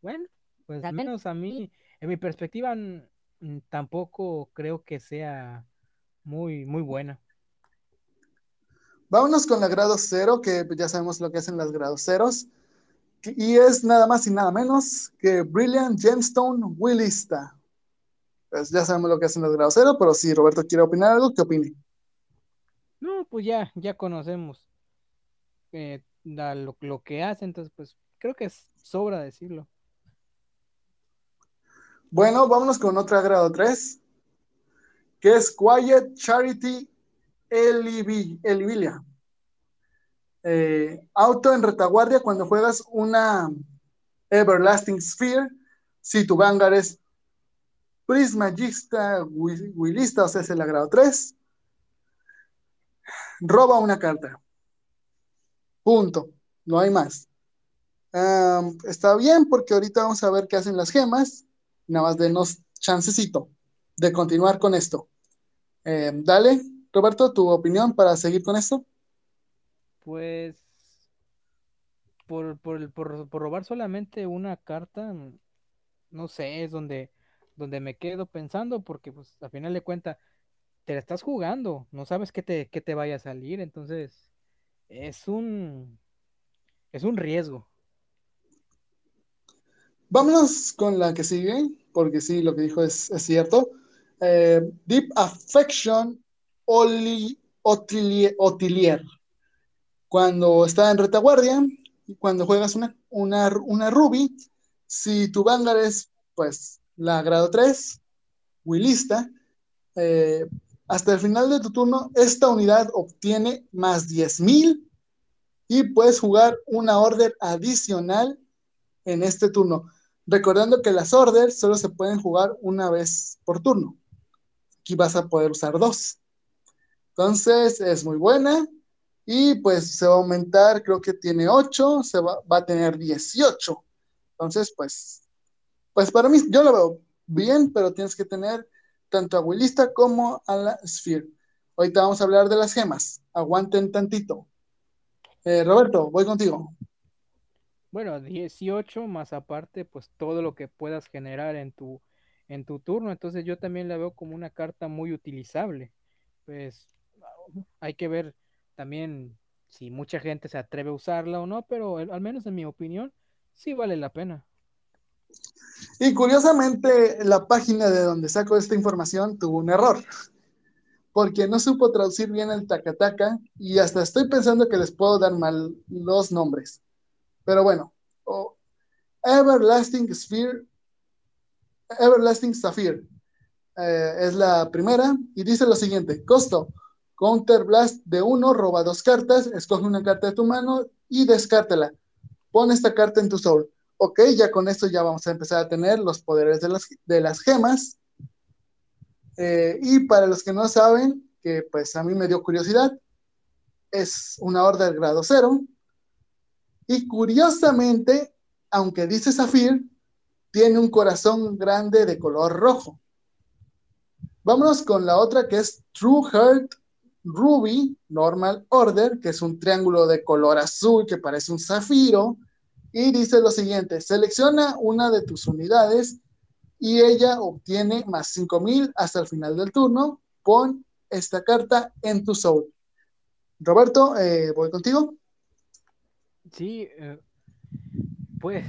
bueno, pues al menos a mí, en mi perspectiva, tampoco creo que sea muy, muy buena. Vámonos con la grado cero, que ya sabemos lo que hacen las grados ceros. Y es nada más y nada menos que Brilliant Gemstone Willista. Pues ya sabemos lo que hacen las grados cero, pero si Roberto quiere opinar algo, ¿qué opine? No, pues ya, ya conocemos eh, lo, lo, que hace, entonces pues creo que es sobra decirlo. Bueno, vámonos con otra grado 3, que es Quiet Charity Elivilia. Eh, auto en retaguardia cuando juegas una Everlasting Sphere. Si tu Vanguard es Prismagista, Willista, o sea, es el grado 3. Roba una carta. Punto. No hay más. está bien porque ahorita vamos a ver qué hacen las gemas. Nada más denos chancecito de continuar con esto. Eh, dale, Roberto, tu opinión para seguir con esto. Pues por, robar solamente una carta, no sé, es donde, donde me quedo pensando, porque pues a final de cuentas te la estás jugando, no sabes qué te, qué te vaya a salir, entonces es un es un riesgo. Vámonos con la que sigue, porque sí, lo que dijo es, cierto. Eh, Deep Affection Otilier. Cuando está en retaguardia cuando juegas una, una, Ruby, si tu Vanguard es pues la grado 3, Willista, eh, hasta el final de tu turno, esta unidad obtiene más 10.000 y puedes jugar una order adicional en este turno. Recordando que las orders solo se pueden jugar una vez por turno. Aquí vas a poder usar dos. Entonces es muy buena. Y pues se va a aumentar, creo que tiene 8, se va, va, a tener 18. Entonces, pues, pues para mí, yo lo veo bien, pero tienes que tener tanto a Willista como a la Sphere. Ahorita vamos a hablar de las gemas. Aguanten tantito. Eh, Roberto, voy contigo. Bueno, 18 más aparte, pues todo lo que puedas generar en tu, en tu turno. Entonces yo también la veo como una carta muy utilizable. Pues hay que ver también si mucha gente se atreve a usarla o no, pero al menos en mi opinión, sí vale la pena. Y curiosamente, la página de donde saco esta información tuvo un error, porque no supo traducir bien el tacataca y hasta estoy pensando que les puedo dar mal los nombres. Pero bueno, Everlasting Sphere, Everlasting Sapphire eh, es la primera y dice lo siguiente: costo Counter Blast de uno, roba dos cartas, escoge una carta de tu mano y descártela. Pon esta carta en tu soul. Ok, ya con esto ya vamos a empezar a tener los poderes de las, de las gemas. Eh, y para los que no saben, que pues a mí me dio curiosidad, es una order grado cero. Y curiosamente, aunque dice Zafir, tiene un corazón grande de color rojo. Vámonos con la otra que es True Heart Ruby Normal Order, que es un triángulo de color azul que parece un zafiro, y dice lo siguiente, selecciona una de tus unidades y ella obtiene más 5000 hasta el final del turno. Pon esta carta en tu soul. Roberto, eh, voy contigo. Sí, eh, pues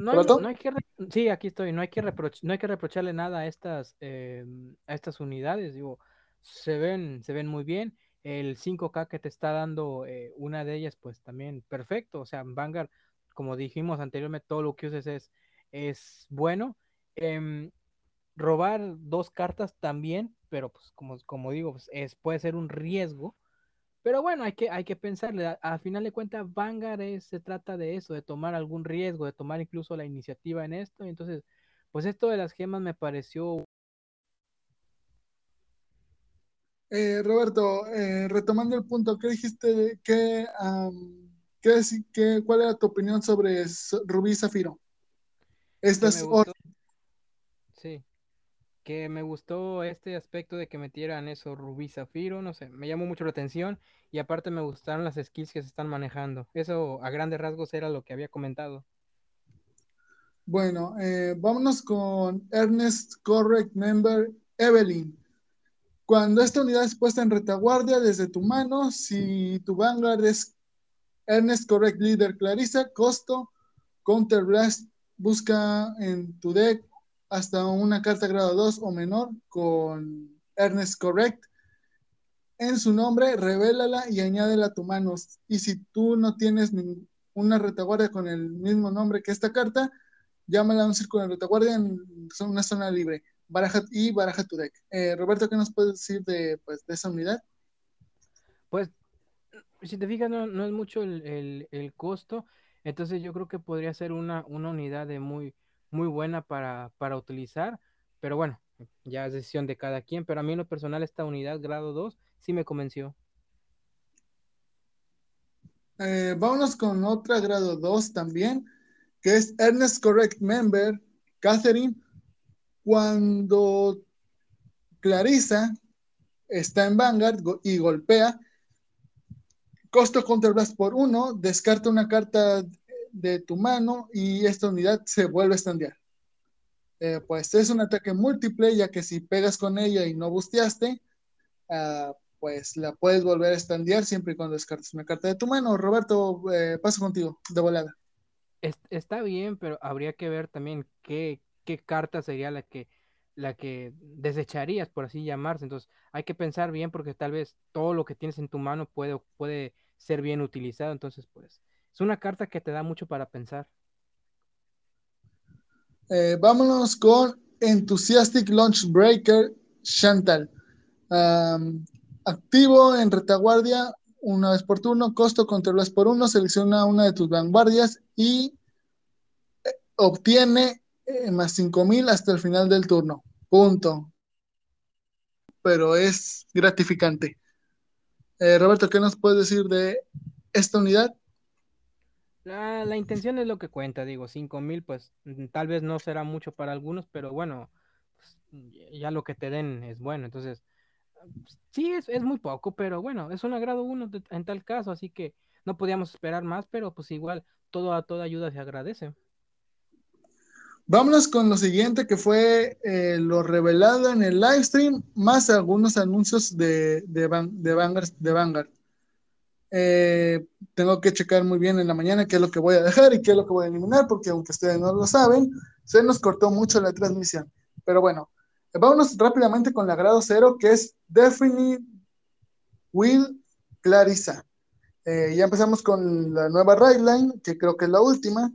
no hay, que sí, aquí estoy. No hay que no hay que reprocharle nada a estas eh, a estas unidades. Digo, se ven, se ven muy bien. El 5K que te está dando eh, una de ellas, pues también perfecto. O sea, Vanguard, como dijimos anteriormente, todo lo que uses es, es bueno. Em, robar dos cartas también, pero pues como, como digo, pues, es, puede ser un riesgo. Pero bueno, hay que, hay que pensarle. A, final de cuentas, Vanguard se trata de eso, de tomar algún riesgo, de tomar incluso la iniciativa en esto. Entonces, pues esto de las gemas me pareció Eh, Roberto, eh, retomando el punto, ¿qué dijiste? ¿Qué, qué, ¿Cuál era tu opinión sobre Rubí Zafiro? Estas Sí, que me gustó este aspecto de que metieran eso Rubí Zafiro, no sé, me llamó mucho la atención y aparte me gustaron las skills que se están manejando. Eso a grandes rasgos era lo que había comentado. Bueno, eh, vámonos con Ernest Correct Member Evelyn. Cuando esta unidad es puesta en retaguardia desde tu mano, si tu vanguard es Ernest Correct Leader Clarissa, costo, Counter Blast, busca en tu deck hasta una carta grado 2 o menor con Ernest Correct. En su nombre, revélala y añádela a tu mano. Y si tú no tienes una retaguardia con el mismo nombre que esta carta, llámala a un círculo de retaguardia en una zona libre baraja y baraja tu deck. Eh, Roberto, ¿qué nos puedes decir de, pues, de esa unidad? Pues, si te fijas, no, es mucho el, costo, entonces yo creo que podría ser una, una unidad de muy, muy buena para, utilizar, pero bueno, ya es decisión de cada quien, pero a mí en lo personal esta unidad grado 2 sí me convenció. Eh, vámonos con otra grado 2 también, que es Ernest Correct Member, Catherine cuando Clarissa está en Vanguard y golpea, costo contra blast por uno, descarta una carta de tu mano y esta unidad se vuelve a estandear. Eh, pues es un ataque múltiple, ya que si pegas con ella y no busteaste, ah, pues la puedes volver a estandear siempre y cuando descartes una carta de tu mano. Roberto, eh, paso contigo, de volada. Está bien, pero habría que ver también qué, qué carta sería la que la que desecharías, por así llamarse. Entonces, hay que pensar bien porque tal vez todo lo que tienes en tu mano puede, puede ser bien utilizado. Entonces, pues, es una carta que te da mucho para pensar. Eh, vámonos con Enthusiastic Launch Breaker Chantal. activo en retaguardia una vez por turno, costo controlas por uno, selecciona una de tus vanguardias y eh, obtiene eh, más 5000 hasta el final del turno. Punto. Pero es gratificante. Eh, Roberto, ¿qué nos puedes decir de esta unidad? La, la intención es lo que cuenta, digo, 5000 pues mm, tal vez no será mucho para algunos, pero bueno, pues, ya lo que te den es bueno, entonces sí es, es muy poco, pero bueno, es un agrado uno en tal caso, así que no podíamos esperar más, pero pues igual todo, toda ayuda se agradece. Vámonos con lo siguiente que fue eh, lo revelado en el live stream, más algunos anuncios de, de, Van- de Vanguard. Eh, tengo que checar muy bien en la mañana qué es lo que voy a dejar y qué es lo que voy a eliminar, porque aunque ustedes no lo saben, se nos cortó mucho la transmisión. Pero bueno, vámonos rápidamente con la grado cero, que es Definite Will Clarissa. Eh, ya empezamos con la nueva Line, que creo que es la última,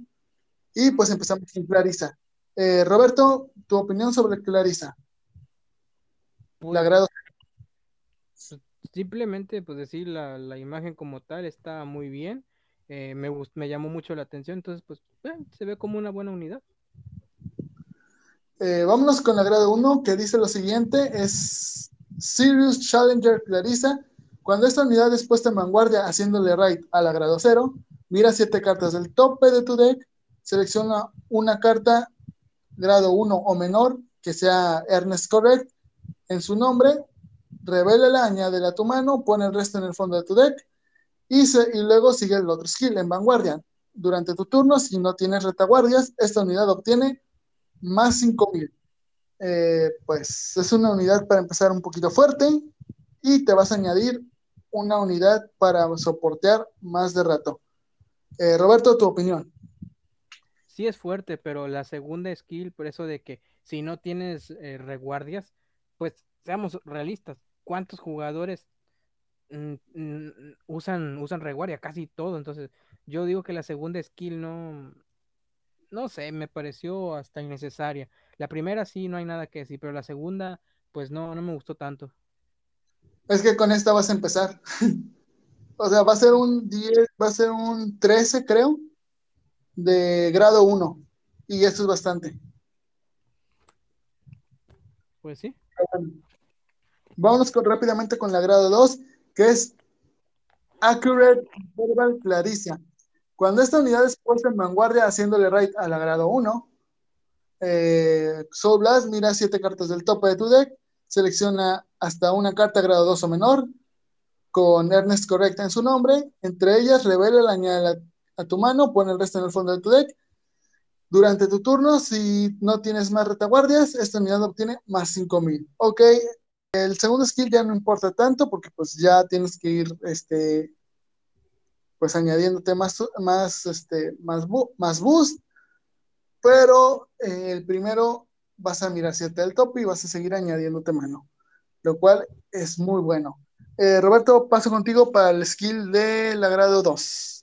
y pues empezamos con Clarissa. Eh, Roberto, tu opinión sobre Clarissa. La Pues, grado pues, simplemente, pues decir, la, la imagen como tal está muy bien, eh, me, me llamó mucho la atención, entonces pues eh, se ve como una buena unidad. Vámonos con la grado 1 que dice lo siguiente, es Sirius Challenger Clarissa. Cuando esta unidad es puesta en vanguardia haciéndole raid a la grado 0, mira siete cartas del tope de tu deck, selecciona una carta grado 1 o menor que sea Ernest Correct en su nombre, revélala, añádela a tu mano, pone el resto en el fondo de tu deck y, se- y luego sigue el otro skill en vanguardia. Durante tu turno, si no tienes retaguardias, esta unidad obtiene más 5000. Eh, pues es una unidad para empezar un poquito fuerte y te vas a añadir una unidad para soportear más de rato. Eh, Roberto, tu opinión. Sí es fuerte, pero la segunda skill, por eso de que si no tienes eh, reguardias, pues seamos realistas, ¿cuántos jugadores mm, usan, usan reguardia? Casi todo, entonces yo digo que la segunda skill no, no sé, me pareció hasta innecesaria. La primera sí, no hay nada que decir, pero la segunda, pues no, no me gustó tanto. Es que con esta vas a empezar. o sea, va a ser un 10, va a ser un 13, creo, de grado 1. Y esto es bastante. Pues sí. Vámonos con- rápidamente con la grado 2, que es Accurate Verbal Claricia. Cuando esta unidad es puesta en vanguardia haciéndole raid a la grado 1, eh, Soul Blast mira siete cartas del tope de tu deck, selecciona hasta una carta grado 2 o menor, con Ernest correcta en su nombre, entre ellas revela la añade a tu mano, pone el resto en el fondo de tu deck. Durante tu turno, si no tienes más retaguardias, esta unidad obtiene más 5000. Ok, el segundo skill ya no importa tanto porque pues ya tienes que ir este pues añadiéndote más más este más, boost pero eh, el primero vas a mirar siete del top y vas a seguir añadiéndote mano lo cual es muy bueno eh, Roberto paso contigo para el skill de la grado 2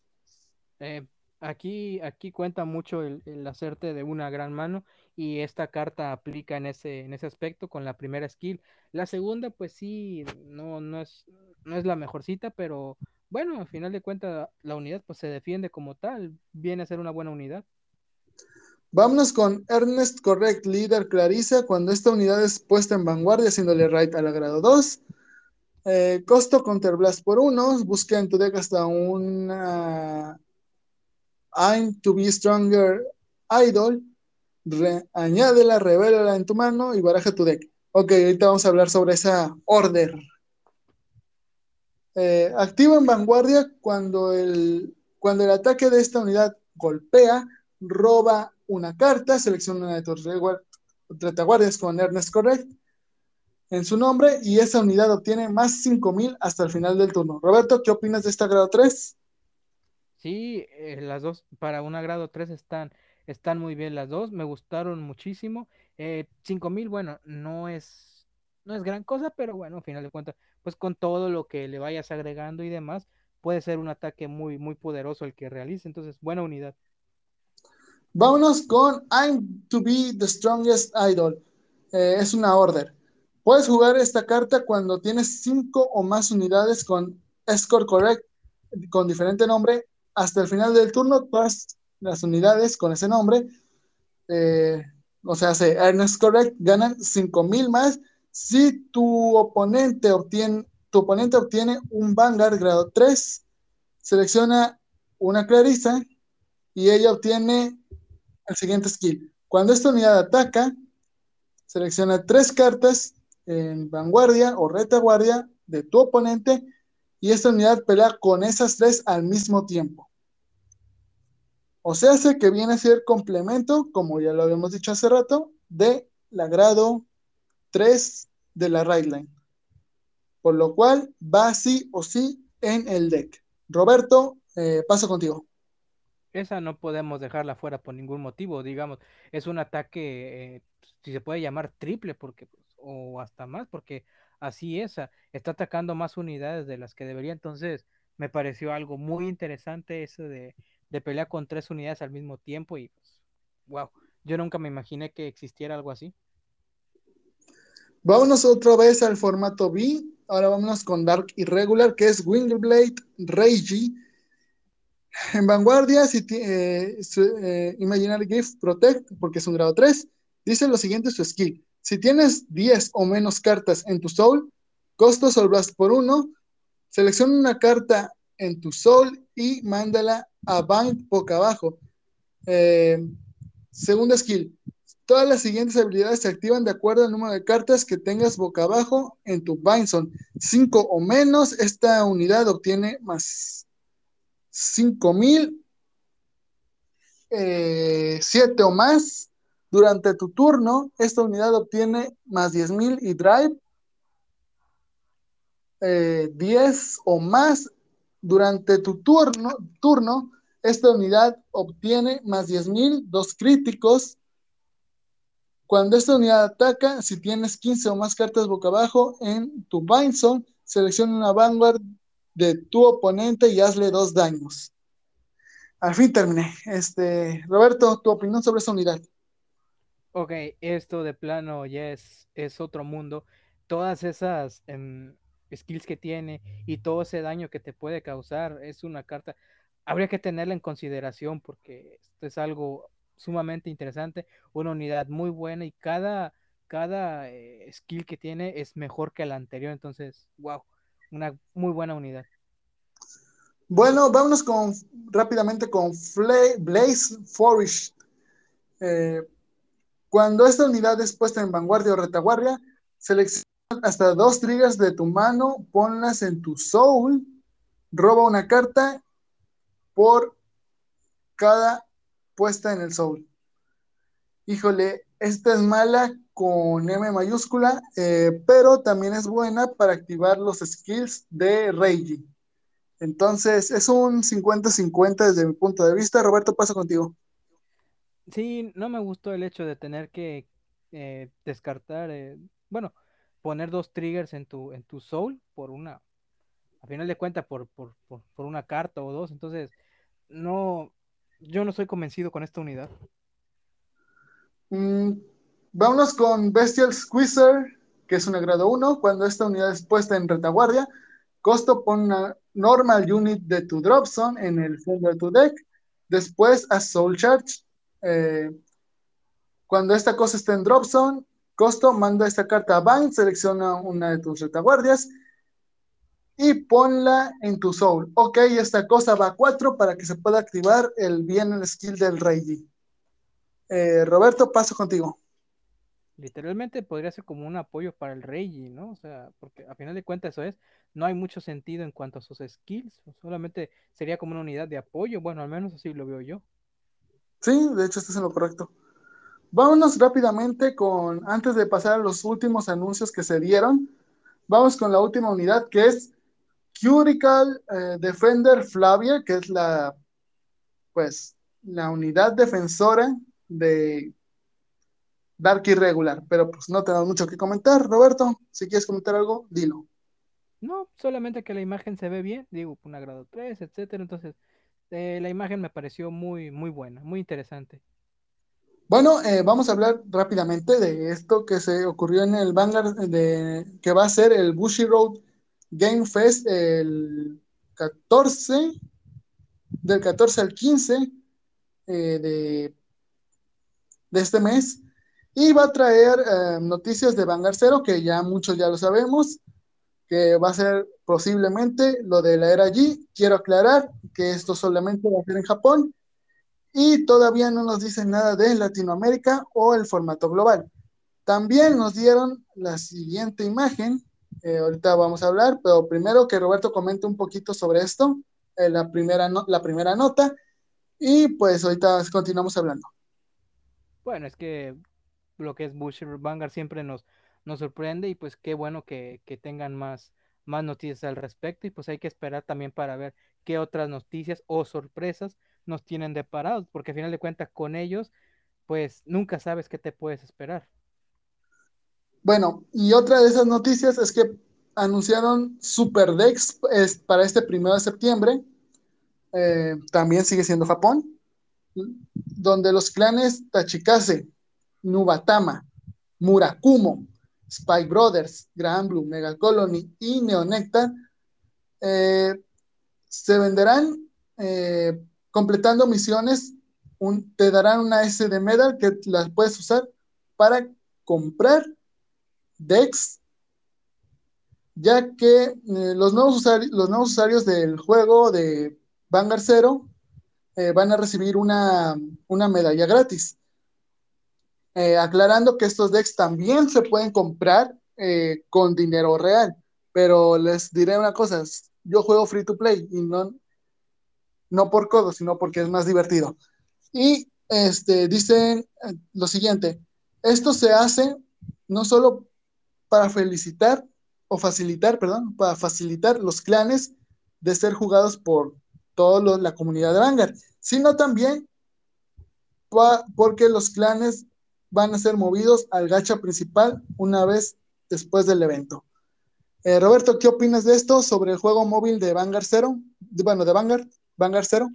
Eh, aquí, aquí cuenta mucho el, hacerte de una gran mano y esta carta aplica en ese, en ese aspecto con la primera skill. La segunda, pues sí, no, no es, no es la mejorcita, pero bueno, al final de cuentas la unidad pues se defiende como tal, viene a ser una buena unidad. Vámonos con Ernest Correct, líder Clarissa, cuando esta unidad es puesta en vanguardia haciéndole right a la grado 2. Eh, costo Counterblast por 1, busca en tu deck hasta una I'm to be stronger idol, re, añádela, revélala en tu mano y baraja tu deck. Ok, ahorita vamos a hablar sobre esa order. Eh, activa en vanguardia cuando el, cuando el ataque de esta unidad golpea, roba una carta, selecciona una de tus retaguardias con Ernest Correct en su nombre y esa unidad obtiene más 5000 hasta el final del turno. Roberto, ¿qué opinas de esta grado 3? Sí, eh, las dos para una grado 3 están, están muy bien las dos, me gustaron muchísimo. Eh, 5000, bueno, no es, no es gran cosa, pero bueno, al final de cuentas, pues con todo lo que le vayas agregando y demás, puede ser un ataque muy, muy poderoso el que realice. Entonces, buena unidad. Vámonos con I'm to be the strongest idol. Eh, es una order. Puedes jugar esta carta cuando tienes cinco o más unidades con Escort Correct con diferente nombre. Hasta el final del turno, todas las unidades con ese nombre, eh, o sea, se Ernest Correct, ganan 5000 más si tu oponente obtiene, tu oponente obtiene un Vanguard grado 3. Selecciona una Clarissa y ella obtiene el siguiente skill. Cuando esta unidad ataca, selecciona tres cartas en vanguardia o retaguardia de tu oponente y esta unidad pelea con esas tres al mismo tiempo. O sea, hace que viene a ser complemento, como ya lo habíamos dicho hace rato, de la grado 3 de la right line. Por lo cual va sí o sí en el deck. Roberto, eh, paso contigo. Esa no podemos dejarla fuera por ningún motivo, digamos. Es un ataque, eh, si se puede llamar triple, porque, o hasta más, porque así es, está atacando más unidades de las que debería. Entonces, me pareció algo muy interesante eso de, de pelear con tres unidades al mismo tiempo y wow, pues, yo nunca me imaginé que existiera algo así. Vámonos otra vez al formato B. Ahora vámonos con Dark Irregular, que es Wingblade Rage. En vanguardia, si eh, eh, Imaginary Gift Protect, porque es un grado 3, dice lo siguiente su skill. Si tienes 10 o menos cartas en tu soul, costo Blast por 1, selecciona una carta en tu soul y mándala a Bind boca abajo. Eh, segunda skill. Todas las siguientes habilidades se activan de acuerdo al número de cartas que tengas boca abajo en tu Bindzone. 5 o menos, esta unidad obtiene más 5000. 7 eh, o más, durante tu turno, esta unidad obtiene más 10.000 y drive. 10 eh, o más, durante tu turno, turno, esta unidad obtiene más 10.000, dos críticos. Cuando esta unidad ataca, si tienes 15 o más cartas boca abajo en tu bind zone, selecciona una vanguard de tu oponente y hazle dos daños. Al fin terminé. Este, Roberto, tu opinión sobre esta unidad. Ok, esto de plano ya es, es otro mundo. Todas esas em, skills que tiene y todo ese daño que te puede causar es una carta. Habría que tenerla en consideración porque esto es algo sumamente interesante, una unidad muy buena y cada, cada eh, skill que tiene es mejor que la anterior. Entonces, wow, una muy buena unidad. Bueno, vámonos con rápidamente con Blaze Forest. Eh, cuando esta unidad es puesta en vanguardia o retaguardia, selecciona hasta dos triggers de tu mano, ponlas en tu soul, roba una carta por cada puesta en el soul. Híjole, esta es mala con M mayúscula, eh, pero también es buena para activar los skills de Reiji. Entonces, es un 50-50 desde mi punto de vista. Roberto, paso contigo. Sí, no me gustó el hecho de tener que eh, descartar, eh, bueno, poner dos triggers en tu, en tu soul por una, a final de cuentas, por, por, por, una carta o dos. Entonces, no, yo no estoy convencido con esta unidad. Mm, vámonos con Bestial Squeezer, que es un grado 1. Cuando esta unidad es puesta en retaguardia, costo pon una normal unit de tu drop zone en el fondo de tu deck. Después a Soul Charge eh, cuando esta cosa está en drop zone, costo, manda esta carta a Bind, selecciona una de tus retaguardias y ponla en tu soul. Ok, esta cosa va a 4 para que se pueda activar el bien el skill del Rey eh, Roberto, paso contigo. Literalmente podría ser como un apoyo para el Rey, ¿no? O sea, porque a final de cuentas eso es, no hay mucho sentido en cuanto a sus skills, solamente sería como una unidad de apoyo, bueno, al menos así lo veo yo. Sí, de hecho estás en lo correcto. Vámonos rápidamente con, antes de pasar a los últimos anuncios que se dieron, vamos con la última unidad que es Curical eh, Defender Flavia, que es la, pues, la unidad defensora de Dark Irregular. Pero pues no tenemos mucho que comentar. Roberto, si quieres comentar algo, dilo. No, solamente que la imagen se ve bien, digo, un grado 3, etcétera, entonces este, la imagen me pareció muy, muy buena, muy interesante. Bueno, eh, vamos a hablar rápidamente de esto que se ocurrió en el Vanguard, de, que va a ser el Bushy Road Game Fest el 14, del 14 al 15 eh, de, de este mes. Y va a traer eh, noticias de Vanguard Zero, que ya muchos ya lo sabemos, que va a ser posiblemente lo de la era G. Quiero aclarar que esto solamente va a ser en Japón y todavía no nos dicen nada de Latinoamérica o el formato global. También nos dieron la siguiente imagen, eh, ahorita vamos a hablar, pero primero que Roberto comente un poquito sobre esto, eh, la, primera la primera nota, y pues ahorita continuamos hablando. Bueno, es que lo que es Bush Vanguard siempre nos, nos sorprende y pues qué bueno que, que tengan más, más noticias al respecto y pues hay que esperar también para ver qué otras noticias o sorpresas nos tienen deparados, porque al final de cuentas con ellos, pues nunca sabes qué te puedes esperar. Bueno, y otra de esas noticias es que anunciaron Super Dex para este primero de septiembre. Eh, también sigue siendo Japón, donde los clanes Tachikase, Nubatama, Murakumo, Spy Brothers, Grand Blue, Mega Colony y Neonectar eh, se venderán eh, completando misiones. te darán una SD Medal que las puedes usar para comprar decks, ya que eh, los, nuevos usuarios, los nuevos usuarios del juego de Vanguard Zero van a recibir una, una medalla gratis. Eh, aclarando que estos decks también se pueden comprar eh, con dinero real, pero les diré una cosa, yo juego free to play y no, no por codo, sino porque es más divertido. Y este, dicen eh, lo siguiente, esto se hace no solo para felicitar o facilitar, perdón, para facilitar los clanes de ser jugados por toda la comunidad de Vanguard, sino también porque los clanes van a ser movidos al gacha principal una vez después del evento. Eh, Roberto, ¿qué opinas de esto sobre el juego móvil de Vanguard Zero? Bueno, de Vanguard, Vanguard Zero.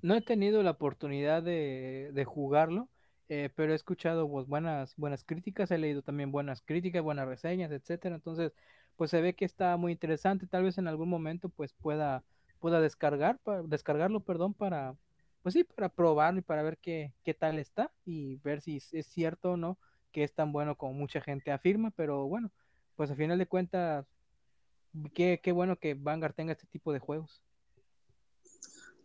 No he tenido la oportunidad de, jugarlo, eh, pero he escuchado pues, buenas, buenas críticas, he leído también buenas críticas, buenas reseñas, etcétera. Entonces, pues se ve que está muy interesante. Tal vez en algún momento pues pueda, pueda descargar, descargarlo, perdón, para, pues sí, para probarlo y para ver qué, qué tal está y ver si es cierto o no que es tan bueno como mucha gente afirma, pero bueno, pues a final de cuentas, qué, qué bueno que Vanguard tenga este tipo de juegos.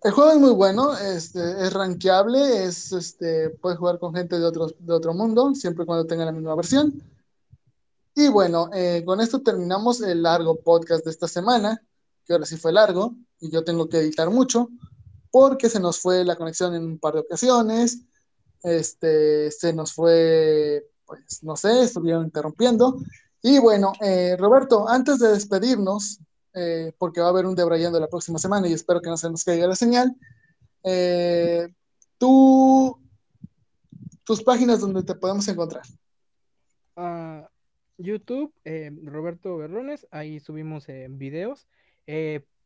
El juego es muy bueno, este, es rankeable, es, este, puedes jugar con gente de, otros, de otro mundo, siempre cuando tenga la misma versión. Y bueno, eh, con esto terminamos el largo podcast de esta semana, que ahora sí fue largo, y yo tengo que editar mucho porque se nos fue la conexión en un par de ocasiones, este, se nos fue, pues no sé, estuvieron interrumpiendo. Y bueno, eh, Roberto, antes de despedirnos, eh, porque va a haber un debrayando la próxima semana y espero que no se nos caiga la señal, eh, tú, tus páginas donde te podemos encontrar. YouTube, Roberto Berrones, ahí subimos videos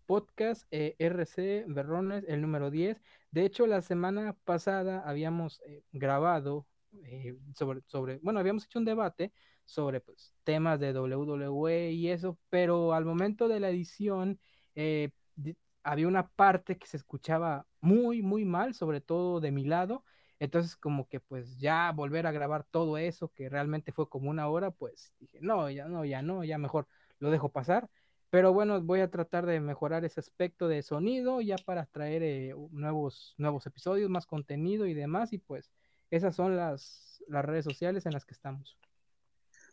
podcast eh, RC Berrones, el número 10. De hecho, la semana pasada habíamos eh, grabado eh, sobre, sobre, bueno, habíamos hecho un debate sobre pues, temas de WWE y eso, pero al momento de la edición había una parte que se escuchaba muy, muy mal, sobre todo de mi lado. Entonces, como que pues ya volver a grabar todo eso, que realmente fue como una hora, pues dije, no, ya no, ya no, ya mejor lo dejo pasar. Pero bueno, voy a tratar de mejorar ese aspecto de sonido ya para traer eh, nuevos, nuevos episodios, más contenido y demás. Y pues esas son las, las redes sociales en las que estamos.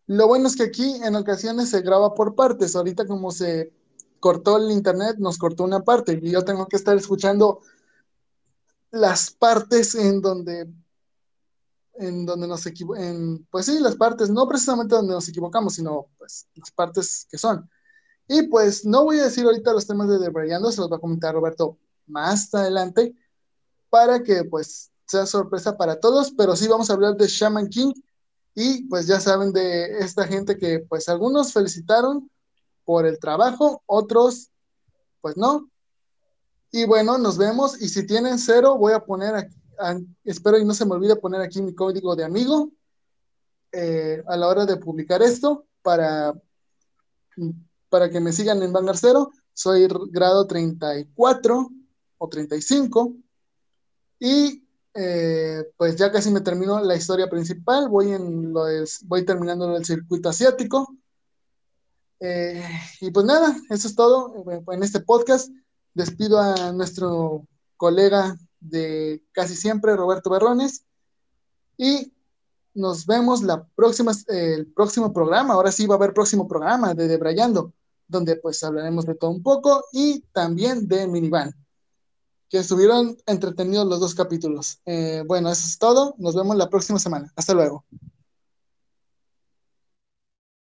Lo bueno es que aquí en ocasiones se graba por partes. Ahorita como se cortó el internet, nos cortó una parte y yo tengo que estar escuchando las partes en donde en donde nos equivocamos, pues sí, las partes, no precisamente donde nos equivocamos, sino pues las partes que son. Y pues no voy a decir ahorita los temas de Debrayando, se los va a comentar Roberto más adelante, para que pues sea sorpresa para todos, pero sí vamos a hablar de Shaman King y pues ya saben de esta gente que pues algunos felicitaron por el trabajo, otros pues no. Y bueno, nos vemos y si tienen cero voy a poner espero y no se me olvide poner aquí mi código de amigo eh, a la hora de publicar esto para para que me sigan en Vanguard Cero. Soy grado 34 o 35. Y eh, pues ya casi me terminó la historia principal. Voy, en lo voy terminando el circuito asiático. Eh, y pues nada, eso es todo en este podcast. Despido a nuestro colega de casi siempre, Roberto Berrones. Y nos vemos la próxima, el próximo programa. Ahora sí va a haber próximo programa de Debrayando, donde pues hablaremos de todo un poco y también de Minivan, que estuvieron entretenidos los dos capítulos. Eh, bueno, eso es todo. Nos vemos la próxima semana. Hasta luego.